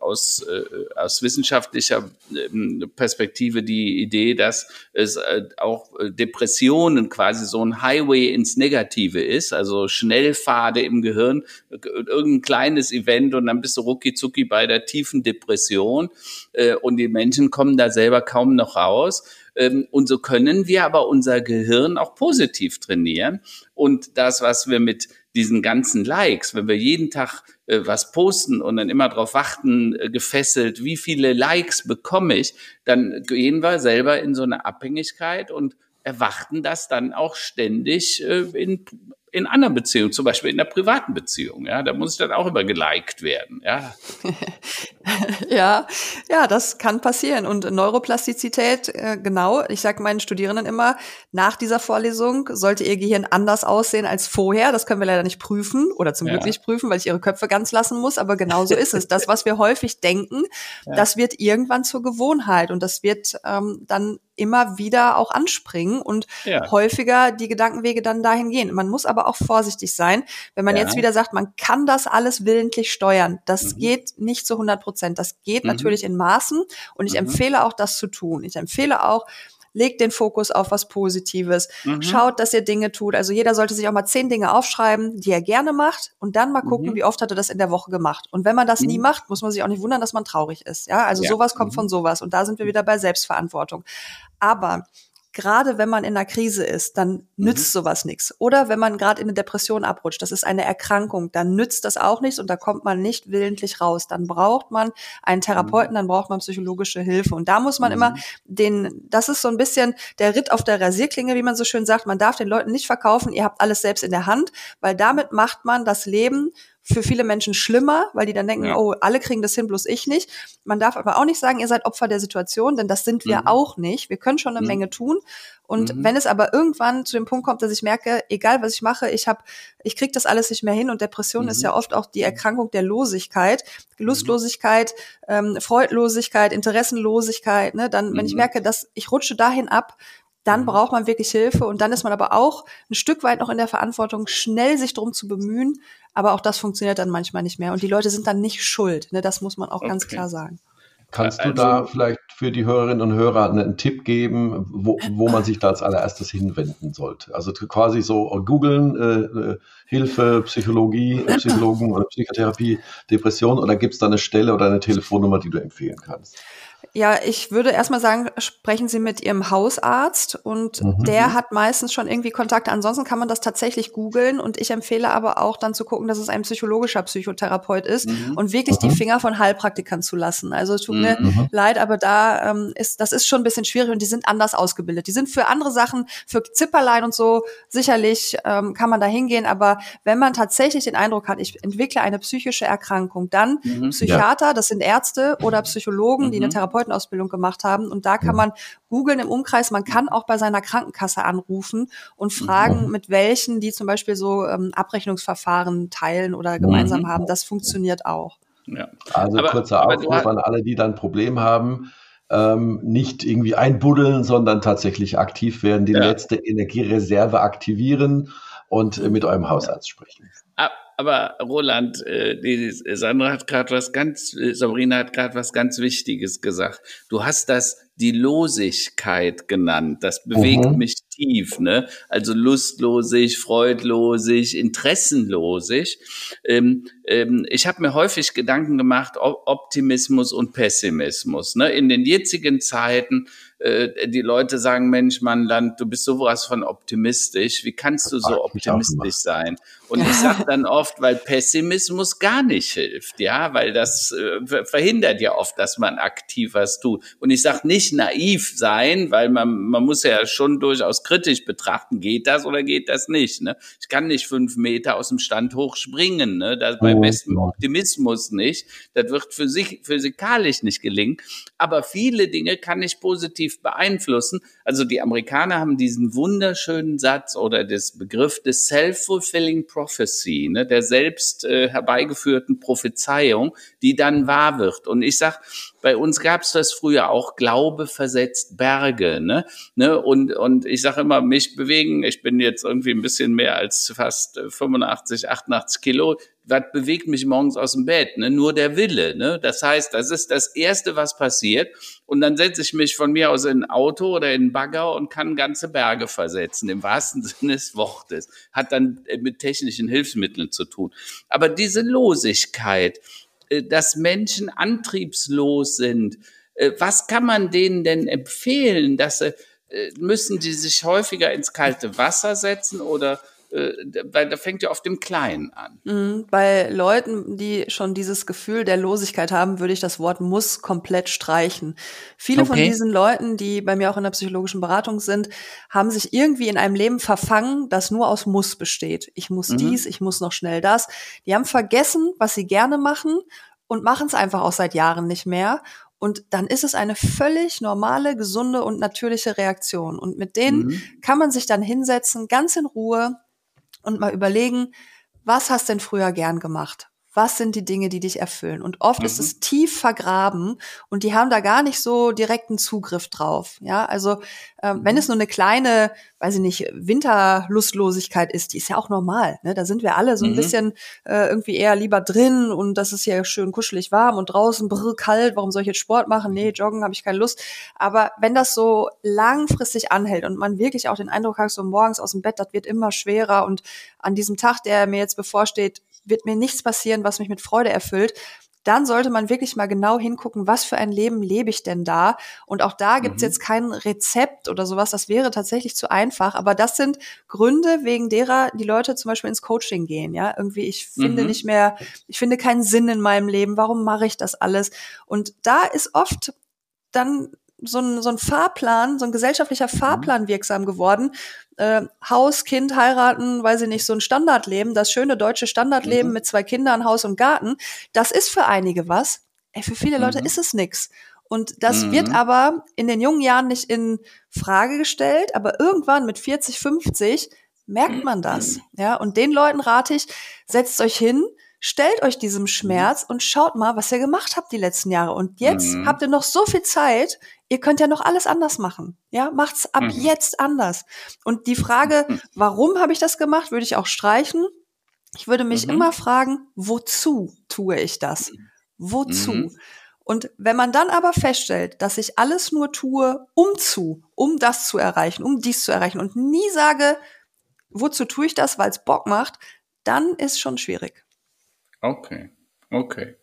aus, äh, aus wissenschaftlicher ähm, Perspektive die Idee, dass es äh, auch Depressionen quasi so ein Highway ins Negative ist, also Schnellpfade im Gehirn, irgendein kleines Event und dann bist du rucki zucki bei der tiefen Depression äh, und die Menschen kommen da selber kaum noch raus. Ähm, und so können wir aber unser Gehirn auch positiv trainieren. Und das, was wir mit diesen ganzen Likes, wenn wir jeden Tag äh, was posten und dann immer darauf warten, äh, gefesselt, wie viele Likes bekomme ich, dann gehen wir selber in so eine Abhängigkeit und erwarten das dann auch ständig äh, in in anderen Beziehungen, zum Beispiel in der privaten Beziehung. Ja, da muss ich dann auch immer geliked werden. Ja. ja, ja, das kann passieren. Und Neuroplastizität, äh, genau. Ich sage meinen Studierenden immer, nach dieser Vorlesung sollte ihr Gehirn anders aussehen als vorher. Das können wir leider nicht prüfen oder zum ja. Glück nicht prüfen, weil ich ihre Köpfe ganz lassen muss. Aber genau so ist es. Das, was wir häufig denken, ja. das wird irgendwann zur Gewohnheit und das wird ähm, dann immer wieder auch anspringen und ja. häufiger die Gedankenwege dann dahin gehen. Man muss aber auch vorsichtig sein, wenn man ja. jetzt wieder sagt, man kann das alles willentlich steuern. Das mhm. geht nicht zu 100 Prozent. Das geht mhm. natürlich in Maßen und ich mhm. empfehle auch, das zu tun. Ich empfehle auch, legt den Fokus auf was Positives, mhm. schaut, dass ihr Dinge tut. Also jeder sollte sich auch mal zehn Dinge aufschreiben, die er gerne macht und dann mal gucken, mhm. wie oft hat er das in der Woche gemacht. Und wenn man das mhm. nie macht, muss man sich auch nicht wundern, dass man traurig ist. Ja, also ja. sowas kommt mhm. von sowas und da sind wir wieder bei Selbstverantwortung. Aber gerade wenn man in einer Krise ist, dann mhm. nützt sowas nichts. Oder wenn man gerade in eine Depression abrutscht, das ist eine Erkrankung, dann nützt das auch nichts und da kommt man nicht willentlich raus. Dann braucht man einen Therapeuten, mhm. dann braucht man psychologische Hilfe. Und da muss man mhm. immer den, das ist so ein bisschen der Ritt auf der Rasierklinge, wie man so schön sagt. Man darf den Leuten nicht verkaufen, ihr habt alles selbst in der Hand, weil damit macht man das Leben für viele Menschen schlimmer, weil die dann denken, ja. oh, alle kriegen das hin, bloß ich nicht. Man darf aber auch nicht sagen, ihr seid Opfer der Situation, denn das sind wir mhm. auch nicht. Wir können schon eine mhm. Menge tun. Und mhm. wenn es aber irgendwann zu dem Punkt kommt, dass ich merke, egal was ich mache, ich habe, ich krieg das alles nicht mehr hin. Und Depression ist mhm. ja oft auch die Erkrankung der Losigkeit, Lustlosigkeit, ähm, Freudlosigkeit, Interessenlosigkeit. Ne? Dann, wenn ich mhm. merke, dass ich rutsche dahin ab, dann mhm. braucht man wirklich Hilfe und dann ist man aber auch ein Stück weit noch in der Verantwortung, schnell sich drum zu bemühen. Aber auch das funktioniert dann manchmal nicht mehr und die Leute sind dann nicht schuld. Ne? Das muss man auch okay. ganz klar sagen. Kannst du also, da vielleicht für die Hörerinnen und Hörer einen Tipp geben, wo, wo man sich da als allererstes hinwenden sollte? Also quasi so googeln, äh, äh Hilfe, Psychologie, äh, Psychologen oder Psychotherapie, Depression oder gibt es da eine Stelle oder eine Telefonnummer, die du empfehlen kannst? Ja, ich würde erstmal sagen, sprechen Sie mit Ihrem Hausarzt und mhm. der hat meistens schon irgendwie Kontakte. Ansonsten kann man das tatsächlich googeln und ich empfehle aber auch dann zu gucken, dass es ein psychologischer Psychotherapeut ist mhm. und wirklich mhm. die Finger von Heilpraktikern zu lassen. Also es tut mir mhm. leid, aber da ähm, ist, das ist schon ein bisschen schwierig und die sind anders ausgebildet. Die sind für andere Sachen, für Zipperlein und so, sicherlich ähm, kann man da hingehen, aber wenn man tatsächlich den Eindruck hat, ich entwickle eine psychische Erkrankung, dann mhm. Psychiater, ja. das sind Ärzte oder Psychologen, die eine Therapie Therapeutenausbildung gemacht haben. Und da kann man googeln im Umkreis, man kann auch bei seiner Krankenkasse anrufen und fragen, mhm. mit welchen die zum Beispiel so ähm, Abrechnungsverfahren teilen oder gemeinsam mhm. haben. Das funktioniert auch. Ja. Also aber, kurzer Aufruf an alle, die dann ein Problem haben. Ähm, nicht irgendwie einbuddeln, sondern tatsächlich aktiv werden, die ja. letzte Energiereserve aktivieren und äh, mit eurem Hausarzt sprechen. Aber Roland, äh, die Sandra hat gerade was ganz, äh, Sabrina hat gerade was ganz Wichtiges gesagt. Du hast das die Losigkeit genannt. Das bewegt mhm. mich tief, ne? Also lustlosig, freudlosig, interessenlosig. Ähm, ähm, ich habe mir häufig Gedanken gemacht, Optimismus und Pessimismus. Ne? In den jetzigen Zeiten äh, die Leute sagen, Mensch, Mann, Land, du bist sowas von optimistisch. Wie kannst du so optimistisch sein? Und ich sage dann oft, weil Pessimismus gar nicht hilft, ja, weil das äh, verhindert ja oft, dass man aktiv was tut. Und ich sage nicht naiv sein, weil man, man muss ja schon durchaus kritisch betrachten, geht das oder geht das nicht. Ne? Ich kann nicht fünf Meter aus dem Stand hoch springen, ne? das bei bestem Optimismus nicht. Das wird sich physikalisch nicht gelingen. Aber viele Dinge kann ich positiv beeinflussen. Also die Amerikaner haben diesen wunderschönen Satz oder das Begriff des self-fulfilling Prophecy, ne, der selbst äh, herbeigeführten Prophezeiung, die dann wahr wird. Und ich sag, bei uns gab es das früher auch, Glaube versetzt Berge. Ne? Ne? Und, und ich sage immer, mich bewegen, ich bin jetzt irgendwie ein bisschen mehr als fast 85, 88 Kilo, was bewegt mich morgens aus dem Bett? Ne? Nur der Wille. Ne? Das heißt, das ist das Erste, was passiert. Und dann setze ich mich von mir aus in ein Auto oder in einen Bagger und kann ganze Berge versetzen, im wahrsten Sinne des Wortes. Hat dann äh, mit technischen Hilfsmitteln zu tun. Aber diese Losigkeit, äh, dass Menschen antriebslos sind, äh, was kann man denen denn empfehlen, dass sie, müssen die sich häufiger ins kalte Wasser setzen oder weil da fängt ja auf dem Kleinen an. Mhm, bei Leuten, die schon dieses Gefühl der Losigkeit haben, würde ich das Wort muss komplett streichen. Viele okay. von diesen Leuten, die bei mir auch in der psychologischen Beratung sind, haben sich irgendwie in einem Leben verfangen, das nur aus muss besteht. Ich muss mhm. dies, ich muss noch schnell das. Die haben vergessen, was sie gerne machen und machen es einfach auch seit Jahren nicht mehr. Und dann ist es eine völlig normale, gesunde und natürliche Reaktion. Und mit denen mhm. kann man sich dann hinsetzen, ganz in Ruhe, und mal überlegen, was hast denn früher gern gemacht? Was sind die Dinge, die dich erfüllen? Und oft mhm. ist es tief vergraben und die haben da gar nicht so direkten Zugriff drauf. Ja, also äh, wenn mhm. es nur eine kleine, weiß ich nicht, Winterlustlosigkeit ist, die ist ja auch normal. Ne? Da sind wir alle so ein mhm. bisschen äh, irgendwie eher lieber drin und das ist ja schön kuschelig warm und draußen brr, kalt. Warum soll ich jetzt Sport machen? Nee, joggen habe ich keine Lust. Aber wenn das so langfristig anhält und man wirklich auch den Eindruck hat, so morgens aus dem Bett, das wird immer schwerer und an diesem Tag, der mir jetzt bevorsteht, wird mir nichts passieren, was mich mit Freude erfüllt, dann sollte man wirklich mal genau hingucken, was für ein Leben lebe ich denn da? Und auch da gibt's mhm. jetzt kein Rezept oder sowas, das wäre tatsächlich zu einfach. Aber das sind Gründe, wegen derer die Leute zum Beispiel ins Coaching gehen. Ja, irgendwie, ich finde mhm. nicht mehr, ich finde keinen Sinn in meinem Leben. Warum mache ich das alles? Und da ist oft dann so ein, so ein Fahrplan, so ein gesellschaftlicher mhm. Fahrplan wirksam geworden. Äh, Haus, Kind, heiraten, weiß ich nicht, so ein Standardleben, das schöne deutsche Standardleben mhm. mit zwei Kindern, Haus und Garten, das ist für einige was. Ey, für viele Leute mhm. ist es nix. Und das mhm. wird aber in den jungen Jahren nicht in Frage gestellt, aber irgendwann mit 40, 50 merkt man das. Mhm. Ja, und den Leuten rate ich, setzt euch hin, stellt euch diesem Schmerz und schaut mal, was ihr gemacht habt die letzten Jahre. Und jetzt mhm. habt ihr noch so viel Zeit, ihr könnt ja noch alles anders machen. Ja, macht's ab mhm. jetzt anders. Und die Frage, mhm. warum habe ich das gemacht, würde ich auch streichen. Ich würde mich mhm. immer fragen, wozu tue ich das? Wozu? Mhm. Und wenn man dann aber feststellt, dass ich alles nur tue, um zu, um das zu erreichen, um dies zu erreichen und nie sage, wozu tue ich das, weil es Bock macht, dann ist schon schwierig. Okay, okay.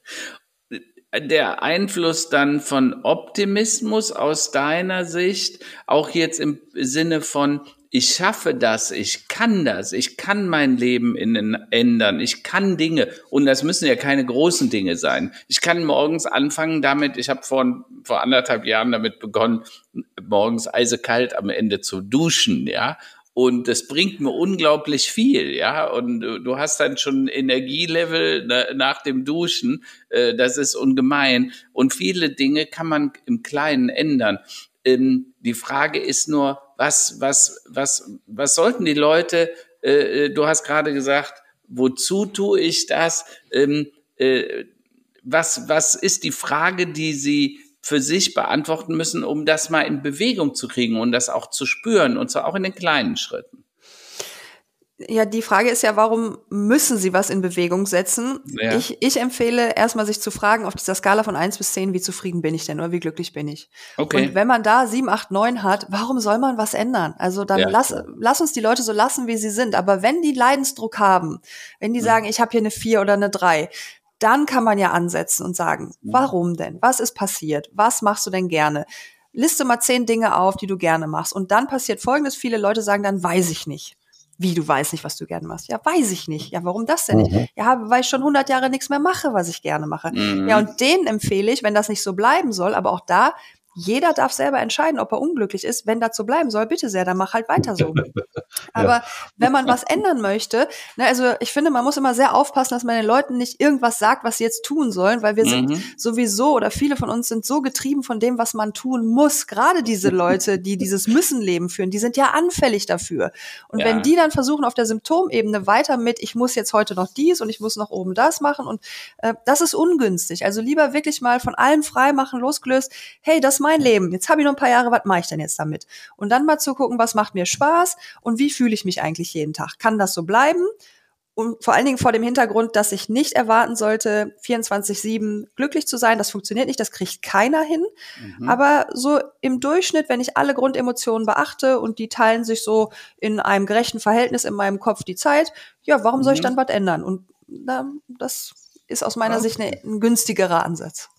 Der Einfluss dann von Optimismus aus deiner Sicht, auch jetzt im Sinne von, ich schaffe das, ich kann das, ich kann mein Leben in, ändern, ich kann Dinge und das müssen ja keine großen Dinge sein. Ich kann morgens anfangen damit, ich habe vor, vor anderthalb Jahren damit begonnen, morgens eisekalt am Ende zu duschen, ja, und das bringt mir unglaublich viel, ja. Und du hast dann schon Energielevel nach dem Duschen. Äh, das ist ungemein. Und viele Dinge kann man im Kleinen ändern. Ähm, die Frage ist nur, was, was, was, was sollten die Leute, äh, äh, du hast gerade gesagt, wozu tue ich das? Ähm, äh, was, was ist die Frage, die sie für sich beantworten müssen, um das mal in Bewegung zu kriegen und das auch zu spüren und zwar auch in den kleinen Schritten? Ja, die Frage ist ja, warum müssen sie was in Bewegung setzen? Ja. Ich, ich empfehle erstmal sich zu fragen auf dieser Skala von eins bis zehn, wie zufrieden bin ich denn oder wie glücklich bin ich? Okay. Und wenn man da sieben, acht, neun hat, warum soll man was ändern? Also dann ja, lass, lass uns die Leute so lassen, wie sie sind. Aber wenn die Leidensdruck haben, wenn die ja. sagen, ich habe hier eine vier oder eine drei, dann kann man ja ansetzen und sagen, warum denn? Was ist passiert? Was machst du denn gerne? Liste mal zehn Dinge auf, die du gerne machst. Und dann passiert Folgendes. Viele Leute sagen dann, weiß ich nicht. Wie, du weißt nicht, was du gerne machst? Ja, weiß ich nicht. Ja, warum das denn nicht? Mhm. Ja, weil ich schon 100 Jahre nichts mehr mache, was ich gerne mache. Mhm. Ja, und denen empfehle ich, wenn das nicht so bleiben soll, aber auch da jeder darf selber entscheiden, ob er unglücklich ist. Wenn dazu bleiben soll, bitte sehr, dann mach halt weiter so. Aber ja. wenn man was ändern möchte, ne, also ich finde, man muss immer sehr aufpassen, dass man den Leuten nicht irgendwas sagt, was sie jetzt tun sollen, weil wir mhm. sind sowieso oder viele von uns sind so getrieben von dem, was man tun muss. Gerade diese Leute, die dieses Müssen-Leben führen, die sind ja anfällig dafür. Und ja. wenn die dann versuchen, auf der Symptomebene weiter mit, ich muss jetzt heute noch dies und ich muss noch oben das machen und äh, das ist ungünstig. Also lieber wirklich mal von allem frei machen, losgelöst, hey, das mein Leben. Jetzt habe ich noch ein paar Jahre, was mache ich denn jetzt damit? Und dann mal zu gucken, was macht mir Spaß und wie fühle ich mich eigentlich jeden Tag? Kann das so bleiben? Und vor allen Dingen vor dem Hintergrund, dass ich nicht erwarten sollte, 24-7 glücklich zu sein. Das funktioniert nicht, das kriegt keiner hin. Mhm. Aber so im Durchschnitt, wenn ich alle Grundemotionen beachte und die teilen sich so in einem gerechten Verhältnis in meinem Kopf die Zeit, ja, warum soll ich mhm. dann was ändern? Und na, das ist aus meiner okay. Sicht eine, ein günstigerer Ansatz.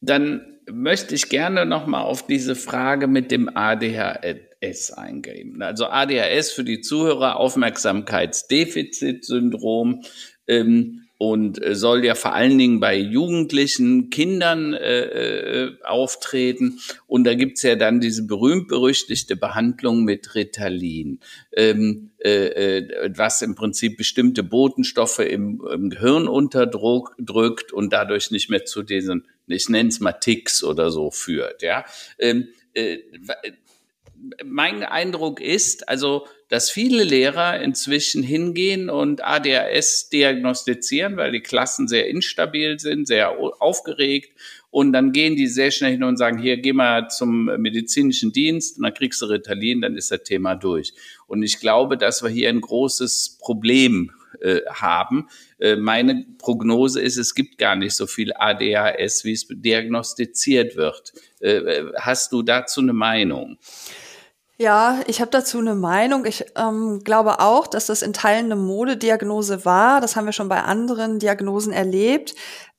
Dann möchte ich gerne nochmal auf diese Frage mit dem ADHS eingehen. Also ADHS für die Zuhörer Aufmerksamkeitsdefizitsyndrom ähm, und soll ja vor allen Dingen bei jugendlichen Kindern äh, äh, auftreten. Und da gibt's ja dann diese berühmt-berüchtigte Behandlung mit Ritalin, ähm, äh, äh, was im Prinzip bestimmte Botenstoffe im, im Gehirn unterdrückt und dadurch nicht mehr zu diesen ich nenne es mal Ticks oder so führt. Ja, ähm, äh, mein Eindruck ist, also, dass viele Lehrer inzwischen hingehen und ADHS diagnostizieren, weil die Klassen sehr instabil sind, sehr aufgeregt. Und dann gehen die sehr schnell hin und sagen, hier, geh mal zum medizinischen Dienst und dann kriegst du Ritalin, dann ist das Thema durch. Und ich glaube, dass wir hier ein großes Problem äh, haben. Äh, meine Prognose ist, es gibt gar nicht so viel ADHS, wie es diagnostiziert wird. Äh, hast du dazu eine Meinung? Ja, ich habe dazu eine Meinung. Ich ähm, glaube auch, dass das in Teilen eine Modediagnose war. Das haben wir schon bei anderen Diagnosen erlebt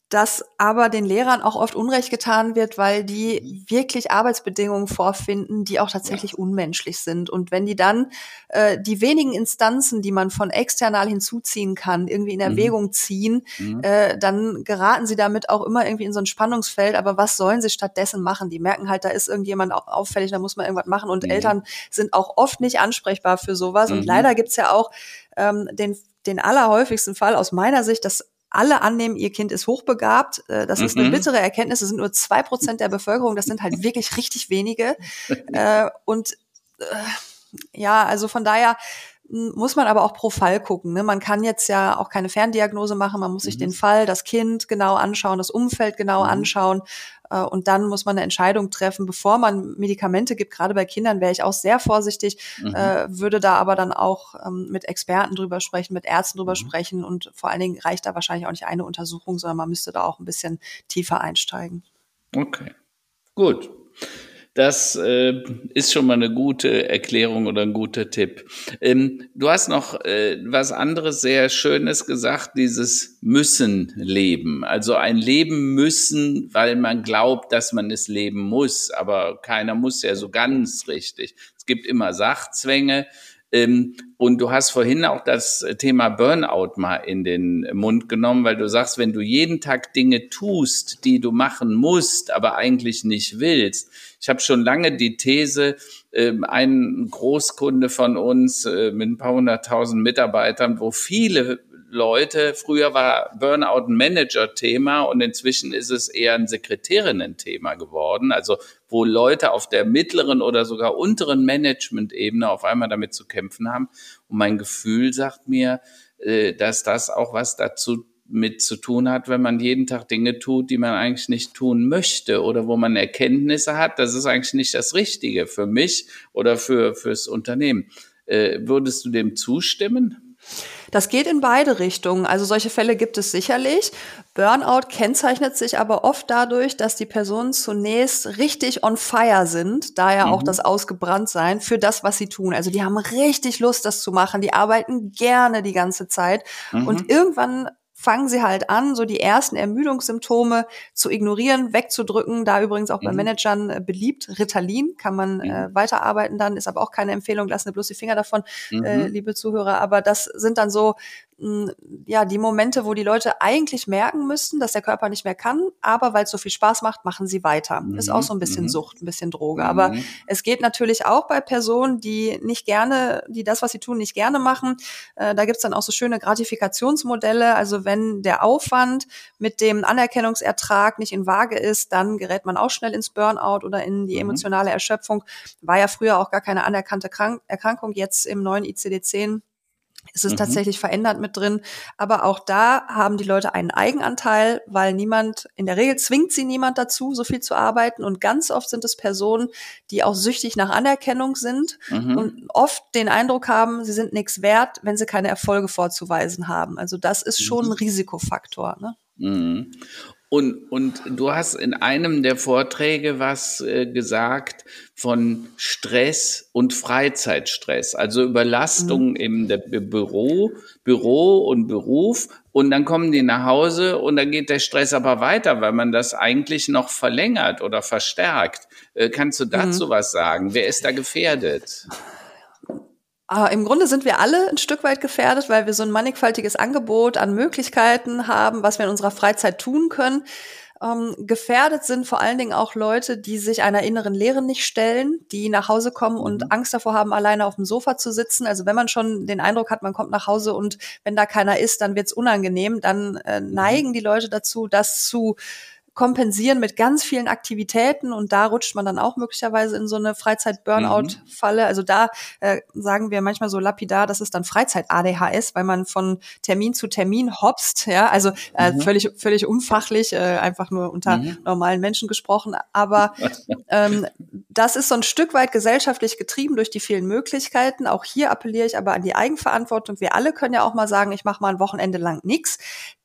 dass aber den Lehrern auch oft Unrecht getan wird, weil die wirklich Arbeitsbedingungen vorfinden, die auch tatsächlich ja. unmenschlich sind. Und wenn die dann äh, die wenigen Instanzen, die man von external hinzuziehen kann, irgendwie in mhm. Erwägung mhm. ziehen, mhm. Äh, dann geraten sie damit auch immer irgendwie in so ein Spannungsfeld. Aber was sollen sie stattdessen machen? Die merken halt, da ist irgendjemand auffällig, da muss man irgendwas machen. Und mhm. Eltern sind auch oft nicht ansprechbar für sowas. Und mhm. leider gibt's ja auch ähm, den den allerhäufigsten Fall aus meiner Sicht, dass alle annehmen, ihr Kind ist hochbegabt. Äh, das ist eine mhm. bittere Erkenntnis. Es sind nur zwei Prozent der Bevölkerung. Das sind halt wirklich richtig wenige. Äh, und äh, ja, also von daher muss man aber auch pro Fall gucken. Ne? Man kann jetzt ja auch keine Ferndiagnose machen. Man muss sich mhm. den Fall, das Kind genau anschauen, das Umfeld genau mhm. anschauen. Äh, und dann muss man eine Entscheidung treffen, bevor man Medikamente gibt. Gerade bei Kindern wäre ich auch sehr vorsichtig, mhm. äh, würde da aber dann auch ähm, mit Experten drüber sprechen, mit Ärzten drüber mhm. sprechen und vor allen Dingen reicht da wahrscheinlich auch nicht eine Untersuchung, sondern man müsste da auch ein bisschen tiefer einsteigen. Okay, gut. Das äh, ist schon mal eine gute Erklärung oder ein guter Tipp. Ähm, du hast noch äh, was anderes sehr Schönes gesagt, dieses Müssen-Leben. Also ein Leben müssen, weil man glaubt, dass man es leben muss. Aber keiner muss ja so ganz richtig. Es gibt immer Sachzwänge. Ähm, und du hast vorhin auch das Thema Burnout mal in den Mund genommen, weil du sagst, wenn du jeden Tag Dinge tust, die du machen musst, aber eigentlich nicht willst. Ich habe schon lange die These, ähm, ein Großkunde von uns äh, mit ein paar hunderttausend Mitarbeitern, wo viele Leute, früher war Burnout ein Manager-Thema und inzwischen ist es eher ein Sekretärinnen-Thema geworden. Also wo Leute auf der mittleren oder sogar unteren Management-Ebene auf einmal damit zu kämpfen haben. Und mein Gefühl sagt mir, äh, dass das auch was dazu mit zu tun hat, wenn man jeden Tag Dinge tut, die man eigentlich nicht tun möchte oder wo man Erkenntnisse hat, das ist eigentlich nicht das Richtige für mich oder für fürs Unternehmen. Äh, würdest du dem zustimmen? Das geht in beide Richtungen. Also solche Fälle gibt es sicherlich. Burnout kennzeichnet sich aber oft dadurch, dass die Personen zunächst richtig on fire sind, daher mhm. auch das Ausgebranntsein für das, was sie tun. Also die haben richtig Lust, das zu machen. Die arbeiten gerne die ganze Zeit. Mhm. Und irgendwann fangen sie halt an, so die ersten Ermüdungssymptome zu ignorieren, wegzudrücken. Da übrigens auch mhm. bei Managern äh, beliebt. Ritalin kann man äh, mhm. äh, weiterarbeiten dann, ist aber auch keine Empfehlung, lassen bloß die Finger davon, äh, mhm. äh, liebe Zuhörer. Aber das sind dann so ja, die Momente, wo die Leute eigentlich merken müssten, dass der Körper nicht mehr kann, aber weil es so viel Spaß macht, machen sie weiter. Mhm. Ist auch so ein bisschen mhm. Sucht, ein bisschen Droge. Mhm. Aber es geht natürlich auch bei Personen, die nicht gerne, die das, was sie tun, nicht gerne machen. Da gibt's dann auch so schöne Gratifikationsmodelle. Also wenn der Aufwand mit dem Anerkennungsertrag nicht in Waage ist, dann gerät man auch schnell ins Burnout oder in die mhm. emotionale Erschöpfung. War ja früher auch gar keine anerkannte Krank Erkrankung. Jetzt im neuen ICD-10 es ist mhm. tatsächlich verändert mit drin. Aber auch da haben die Leute einen Eigenanteil, weil niemand, in der Regel zwingt sie niemand dazu, so viel zu arbeiten. Und ganz oft sind es Personen, die auch süchtig nach Anerkennung sind mhm. und oft den Eindruck haben, sie sind nichts wert, wenn sie keine Erfolge vorzuweisen haben. Also das ist schon ein mhm. Risikofaktor. Ne? Mhm. Und, und du hast in einem der Vorträge was äh, gesagt von Stress und Freizeitstress, also Überlastung mhm. im Büro, Büro und Beruf. Und dann kommen die nach Hause und dann geht der Stress aber weiter, weil man das eigentlich noch verlängert oder verstärkt. Äh, kannst du dazu mhm. was sagen? Wer ist da gefährdet? Aber Im Grunde sind wir alle ein Stück weit gefährdet, weil wir so ein mannigfaltiges Angebot an Möglichkeiten haben, was wir in unserer Freizeit tun können. Ähm, gefährdet sind vor allen Dingen auch Leute, die sich einer inneren Leere nicht stellen, die nach Hause kommen und mhm. Angst davor haben, alleine auf dem Sofa zu sitzen. Also wenn man schon den Eindruck hat, man kommt nach Hause und wenn da keiner ist, dann wird's unangenehm, dann äh, mhm. neigen die Leute dazu, das zu kompensieren mit ganz vielen Aktivitäten und da rutscht man dann auch möglicherweise in so eine Freizeit-Burnout-Falle. Mhm. Also da äh, sagen wir manchmal so lapidar, das ist dann Freizeit-ADHS, weil man von Termin zu Termin hopst, ja, also äh, mhm. völlig, völlig unfachlich, äh, einfach nur unter mhm. normalen Menschen gesprochen. Aber ähm, das ist so ein Stück weit gesellschaftlich getrieben durch die vielen Möglichkeiten. Auch hier appelliere ich aber an die Eigenverantwortung. Wir alle können ja auch mal sagen, ich mache mal ein Wochenende lang nichts.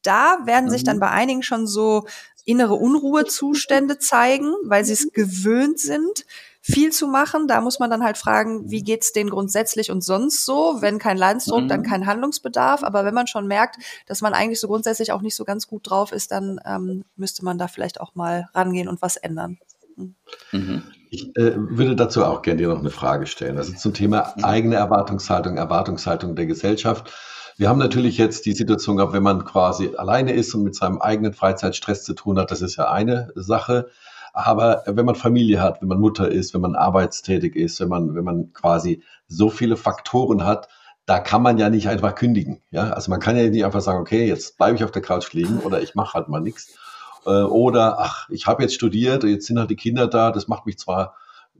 Da werden sich dann mhm. bei einigen schon so innere Unruhezustände zeigen, weil sie es gewöhnt sind, viel zu machen. Da muss man dann halt fragen, wie geht's denen grundsätzlich und sonst so? Wenn kein Leidensdruck, mhm. dann kein Handlungsbedarf. Aber wenn man schon merkt, dass man eigentlich so grundsätzlich auch nicht so ganz gut drauf ist, dann ähm, müsste man da vielleicht auch mal rangehen und was ändern. Mhm. mhm. Ich äh, würde dazu auch gerne dir noch eine Frage stellen. Also zum Thema mhm. eigene Erwartungshaltung, Erwartungshaltung der Gesellschaft. Wir haben natürlich jetzt die Situation gehabt, wenn man quasi alleine ist und mit seinem eigenen Freizeitstress zu tun hat, das ist ja eine Sache. Aber wenn man Familie hat, wenn man Mutter ist, wenn man arbeitstätig ist, wenn man, wenn man quasi so viele Faktoren hat, da kann man ja nicht einfach kündigen. Ja? Also man kann ja nicht einfach sagen, okay, jetzt bleibe ich auf der Couch liegen oder ich mache halt mal nichts. Äh, oder ach, ich habe jetzt studiert, jetzt sind halt die Kinder da, das macht mich zwar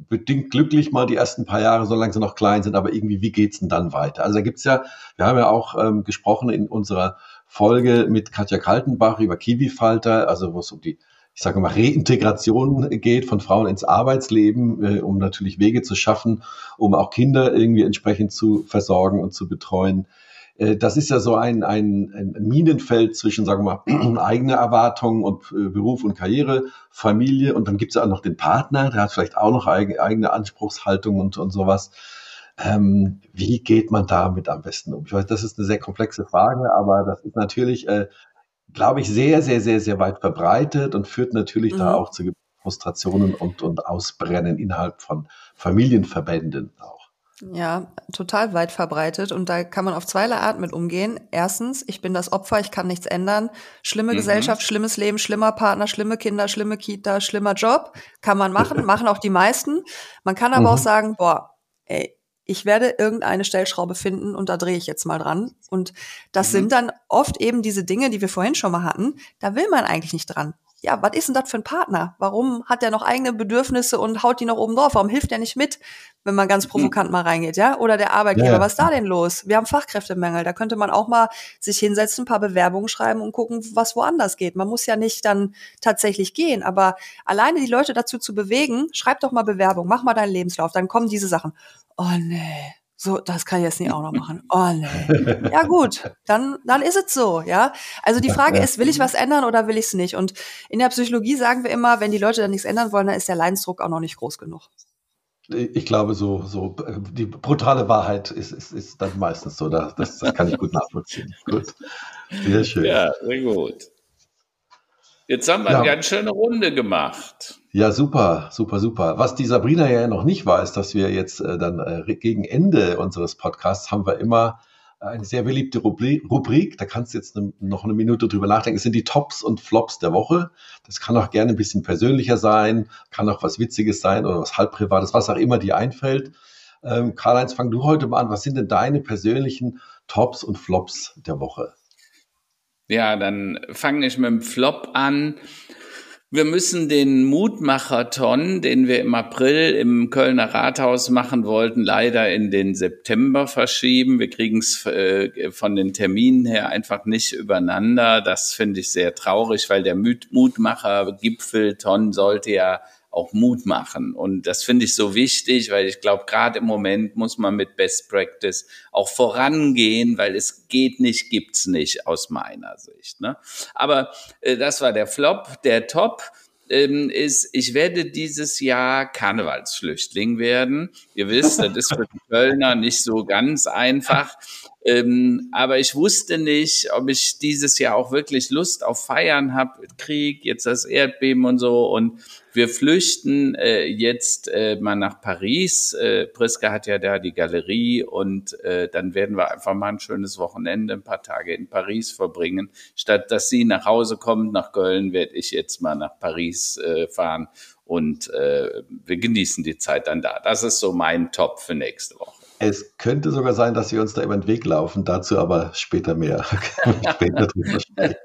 bedingt glücklich mal die ersten paar Jahre, solange sie noch klein sind, aber irgendwie, wie geht's denn dann weiter? Also da gibt's ja, wir haben ja auch ähm, gesprochen in unserer Folge mit Katja Kaltenbach über Kiwi-Falter, also wo es um die, ich sage mal, Reintegration geht von Frauen ins Arbeitsleben, äh, um natürlich Wege zu schaffen, um auch Kinder irgendwie entsprechend zu versorgen und zu betreuen. Äh, das ist ja so ein, ein, ein Minenfeld zwischen, sagen wir mal, eigene Erwartungen und äh, Beruf und Karriere, Familie und dann gibt es ja auch noch den Partner, der hat vielleicht auch noch eigene, eigene Anspruchshaltung und, und sowas. Ähm, wie geht man damit am besten um? Ich weiß, das ist eine sehr komplexe Frage, aber das ist natürlich, äh, glaube ich, sehr, sehr, sehr, sehr weit verbreitet und führt natürlich mhm. da auch zu Frustrationen und, und Ausbrennen innerhalb von Familienverbänden auch. Ja, total weit verbreitet und da kann man auf zweierlei Art mit umgehen. Erstens, ich bin das Opfer, ich kann nichts ändern. Schlimme mhm. Gesellschaft, schlimmes Leben, schlimmer Partner, schlimme Kinder, schlimme Kita, schlimmer Job. Kann man machen, machen auch die meisten. Man kann aber mhm. auch sagen, boah, ey, ich werde irgendeine Stellschraube finden und da drehe ich jetzt mal dran. Und das mhm. sind dann oft eben diese Dinge, die wir vorhin schon mal hatten. Da will man eigentlich nicht dran ja, was ist denn das für ein Partner? Warum hat der noch eigene Bedürfnisse und haut die noch oben drauf? Warum hilft der nicht mit, wenn man ganz hm. provokant mal reingeht, ja? Oder der Arbeitgeber, ja. was ist da denn los? Wir haben Fachkräftemängel, da könnte man auch mal sich hinsetzen, ein paar Bewerbungen schreiben und gucken, was woanders geht. Man muss ja nicht dann tatsächlich gehen, aber alleine die Leute dazu zu bewegen, schreib doch mal Bewerbung, mach mal deinen Lebenslauf, dann kommen diese Sachen. Oh nee, so, das kann ich jetzt nicht auch noch machen. Oh nee. Ja gut, dann, dann ist es so, ja. Also die Frage ist, will ich was ändern oder will ich es nicht? Und in der Psychologie sagen wir immer, wenn die Leute dann nichts ändern wollen, dann ist der Leidensdruck auch noch nicht groß genug. Ich glaube, so, so die brutale Wahrheit ist, ist, ist dann meistens so. Das, das kann ich gut nachvollziehen. gut. Sehr schön. Ja, sehr gut. Jetzt haben wir ja. eine ganz schöne Runde gemacht. Ja, super, super, super. Was die Sabrina ja noch nicht weiß, dass wir jetzt äh, dann äh, gegen Ende unseres Podcasts haben wir immer eine sehr beliebte Rubrik. Da kannst du jetzt ne, noch eine Minute drüber nachdenken. Es sind die Tops und Flops der Woche. Das kann auch gerne ein bisschen persönlicher sein, kann auch was Witziges sein oder was halb privates, was auch immer dir einfällt. Ähm, Karl-Heinz, fang du heute mal an. Was sind denn deine persönlichen Tops und Flops der Woche? Ja, dann fange ich mit dem Flop an. Wir müssen den Mutmacherton, den wir im April im Kölner Rathaus machen wollten, leider in den September verschieben. Wir kriegen es äh, von den Terminen her einfach nicht übereinander. Das finde ich sehr traurig, weil der Mutmacher-Gipfelton sollte ja auch Mut machen. Und das finde ich so wichtig, weil ich glaube, gerade im Moment muss man mit Best Practice auch vorangehen, weil es geht nicht, gibt's nicht aus meiner Sicht. Ne? Aber äh, das war der Flop. Der Top ähm, ist, ich werde dieses Jahr Karnevalsflüchtling werden. Ihr wisst, das ist für die Kölner nicht so ganz einfach. Ähm, aber ich wusste nicht, ob ich dieses Jahr auch wirklich Lust auf Feiern habe. Krieg, jetzt das Erdbeben und so. Und wir flüchten äh, jetzt äh, mal nach Paris. Äh, Priska hat ja da die Galerie und äh, dann werden wir einfach mal ein schönes Wochenende, ein paar Tage in Paris verbringen. Statt dass sie nach Hause kommt, nach Köln, werde ich jetzt mal nach Paris äh, fahren und äh, wir genießen die Zeit dann da. Das ist so mein Top für nächste Woche. Es könnte sogar sein, dass wir uns da über den Weg laufen, dazu aber später mehr. später drüber sprechen.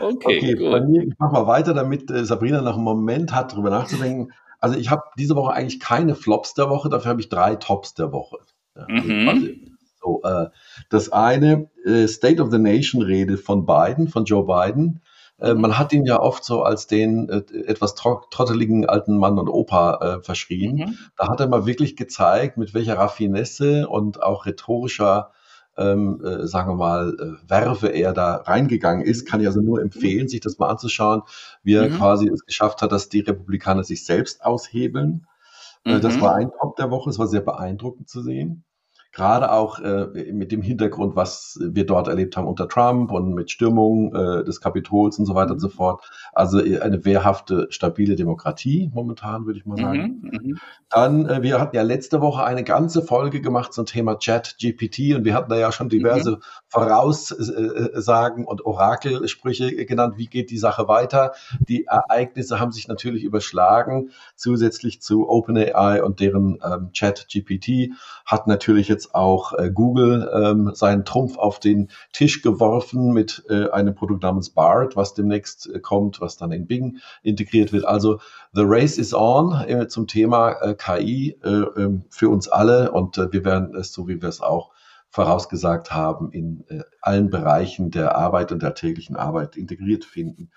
Okay, okay gut. Mir, ich mache mal weiter, damit äh, Sabrina noch einen Moment hat, darüber nachzudenken. Also ich habe diese Woche eigentlich keine Flops der Woche, dafür habe ich drei Tops der Woche. Ja, mhm. also, so, äh, das eine, äh, State of the Nation Rede von Biden, von Joe Biden. Äh, man hat ihn ja oft so als den äh, etwas trotteligen alten Mann und Opa äh, verschrien. Mhm. Da hat er mal wirklich gezeigt, mit welcher Raffinesse und auch rhetorischer ähm, äh, sagen wir mal, äh, Werfe er da reingegangen ist, kann ich also nur empfehlen, sich das mal anzuschauen, wie er mhm. quasi es geschafft hat, dass die Republikaner sich selbst aushebeln. Äh, mhm. Das war ein Top der Woche, es war sehr beeindruckend zu sehen gerade auch äh, mit dem Hintergrund, was wir dort erlebt haben unter Trump und mit Stürmung äh, des Kapitols und so weiter und so fort. Also äh, eine wehrhafte, stabile Demokratie momentan, würde ich mal sagen. Mhm, mhm, Dann, äh, wir hatten ja letzte Woche eine ganze Folge gemacht zum Thema Chat GPT und wir hatten da ja schon diverse mhm. Voraussagen und Orakelsprüche genannt. Wie geht die Sache weiter? Die Ereignisse haben sich natürlich überschlagen, zusätzlich zu OpenAI und deren ähm, Chat GPT hat natürlich jetzt jetzt auch äh, Google ähm, seinen Trumpf auf den Tisch geworfen mit äh, einem Produkt namens BART, was demnächst äh, kommt, was dann in Bing integriert wird. Also The Race is on äh, zum Thema äh, KI äh, ähm, für uns alle und wir werden es, so wie wir es auch vorausgesagt haben, in äh, allen Bereichen der Arbeit und der täglichen Arbeit integriert finden.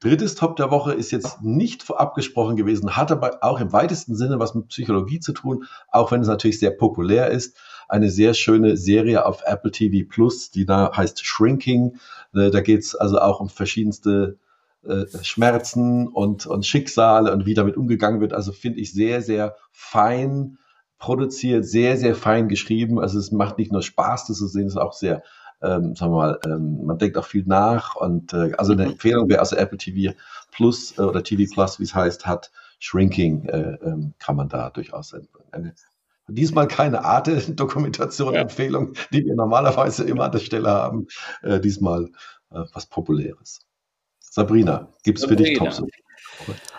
Drittes Top der Woche ist jetzt nicht vorab gesprochen gewesen, hat aber auch im weitesten Sinne was mit Psychologie zu tun, auch wenn es natürlich sehr populär ist. Eine sehr schöne Serie auf Apple TV Plus, die da heißt Shrinking. Äh, da geht es also auch um verschiedenste äh, Schmerzen und, und Schicksale und wie damit umgegangen wird. Also finde ich sehr, sehr fein produziert, sehr, sehr fein geschrieben. Also es macht nicht nur Spaß, das zu sehen, es ist auch sehr, ähm, sagen wir mal, ähm, man denkt auch viel nach. Und äh, also eine mhm. Empfehlung, wer also Apple TV Plus äh, oder TV Plus, wie es heißt, hat, Shrinking äh, ähm, kann man da durchaus eine, eine Diesmal keine Arte-Dokumentation-Empfehlung, die wir normalerweise immer an der Stelle haben. Äh, diesmal äh, was Populäres. Sabrina, gibt es für dich Tops?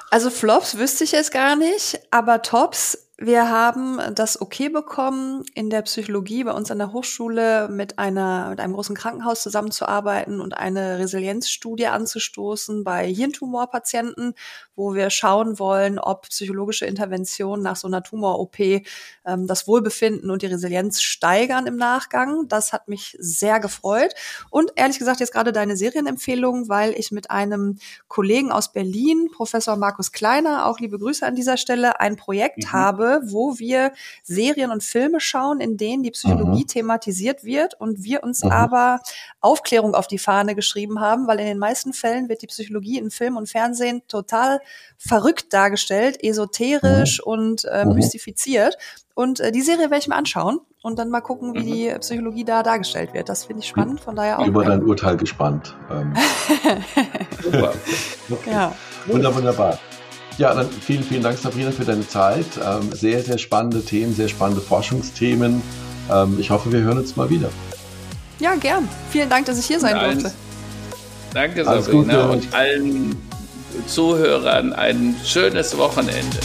Also Flops wüsste ich jetzt gar nicht, aber Tops wir haben das Okay bekommen, in der Psychologie bei uns an der Hochschule mit einer, mit einem großen Krankenhaus zusammenzuarbeiten und eine Resilienzstudie anzustoßen bei Hirntumorpatienten, wo wir schauen wollen, ob psychologische Interventionen nach so einer Tumor-OP ähm, das Wohlbefinden und die Resilienz steigern im Nachgang. Das hat mich sehr gefreut. Und ehrlich gesagt jetzt gerade deine Serienempfehlung, weil ich mit einem Kollegen aus Berlin, Professor Markus Kleiner, auch liebe Grüße an dieser Stelle, ein Projekt mhm. habe, wo wir Serien und Filme schauen, in denen die Psychologie mhm. thematisiert wird und wir uns mhm. aber Aufklärung auf die Fahne geschrieben haben, weil in den meisten Fällen wird die Psychologie in Film und Fernsehen total verrückt dargestellt, esoterisch mhm. und äh, mhm. mystifiziert. Und äh, die Serie werde ich mir anschauen und dann mal gucken, wie mhm. die Psychologie da dargestellt wird. Das finde ich spannend, von daher auch. Über dein Urteil gespannt. Ähm. Super. Okay. Ja. Wunder, wunderbar. Ja, dann vielen, vielen Dank, Sabrina, für deine Zeit. Ähm, sehr, sehr spannende Themen, sehr spannende Forschungsthemen. Ähm, ich hoffe, wir hören uns mal wieder. Ja, gern. Vielen Dank, dass ich hier sein durfte. Danke, Sabrina, und allen Zuhörern ein schönes Wochenende.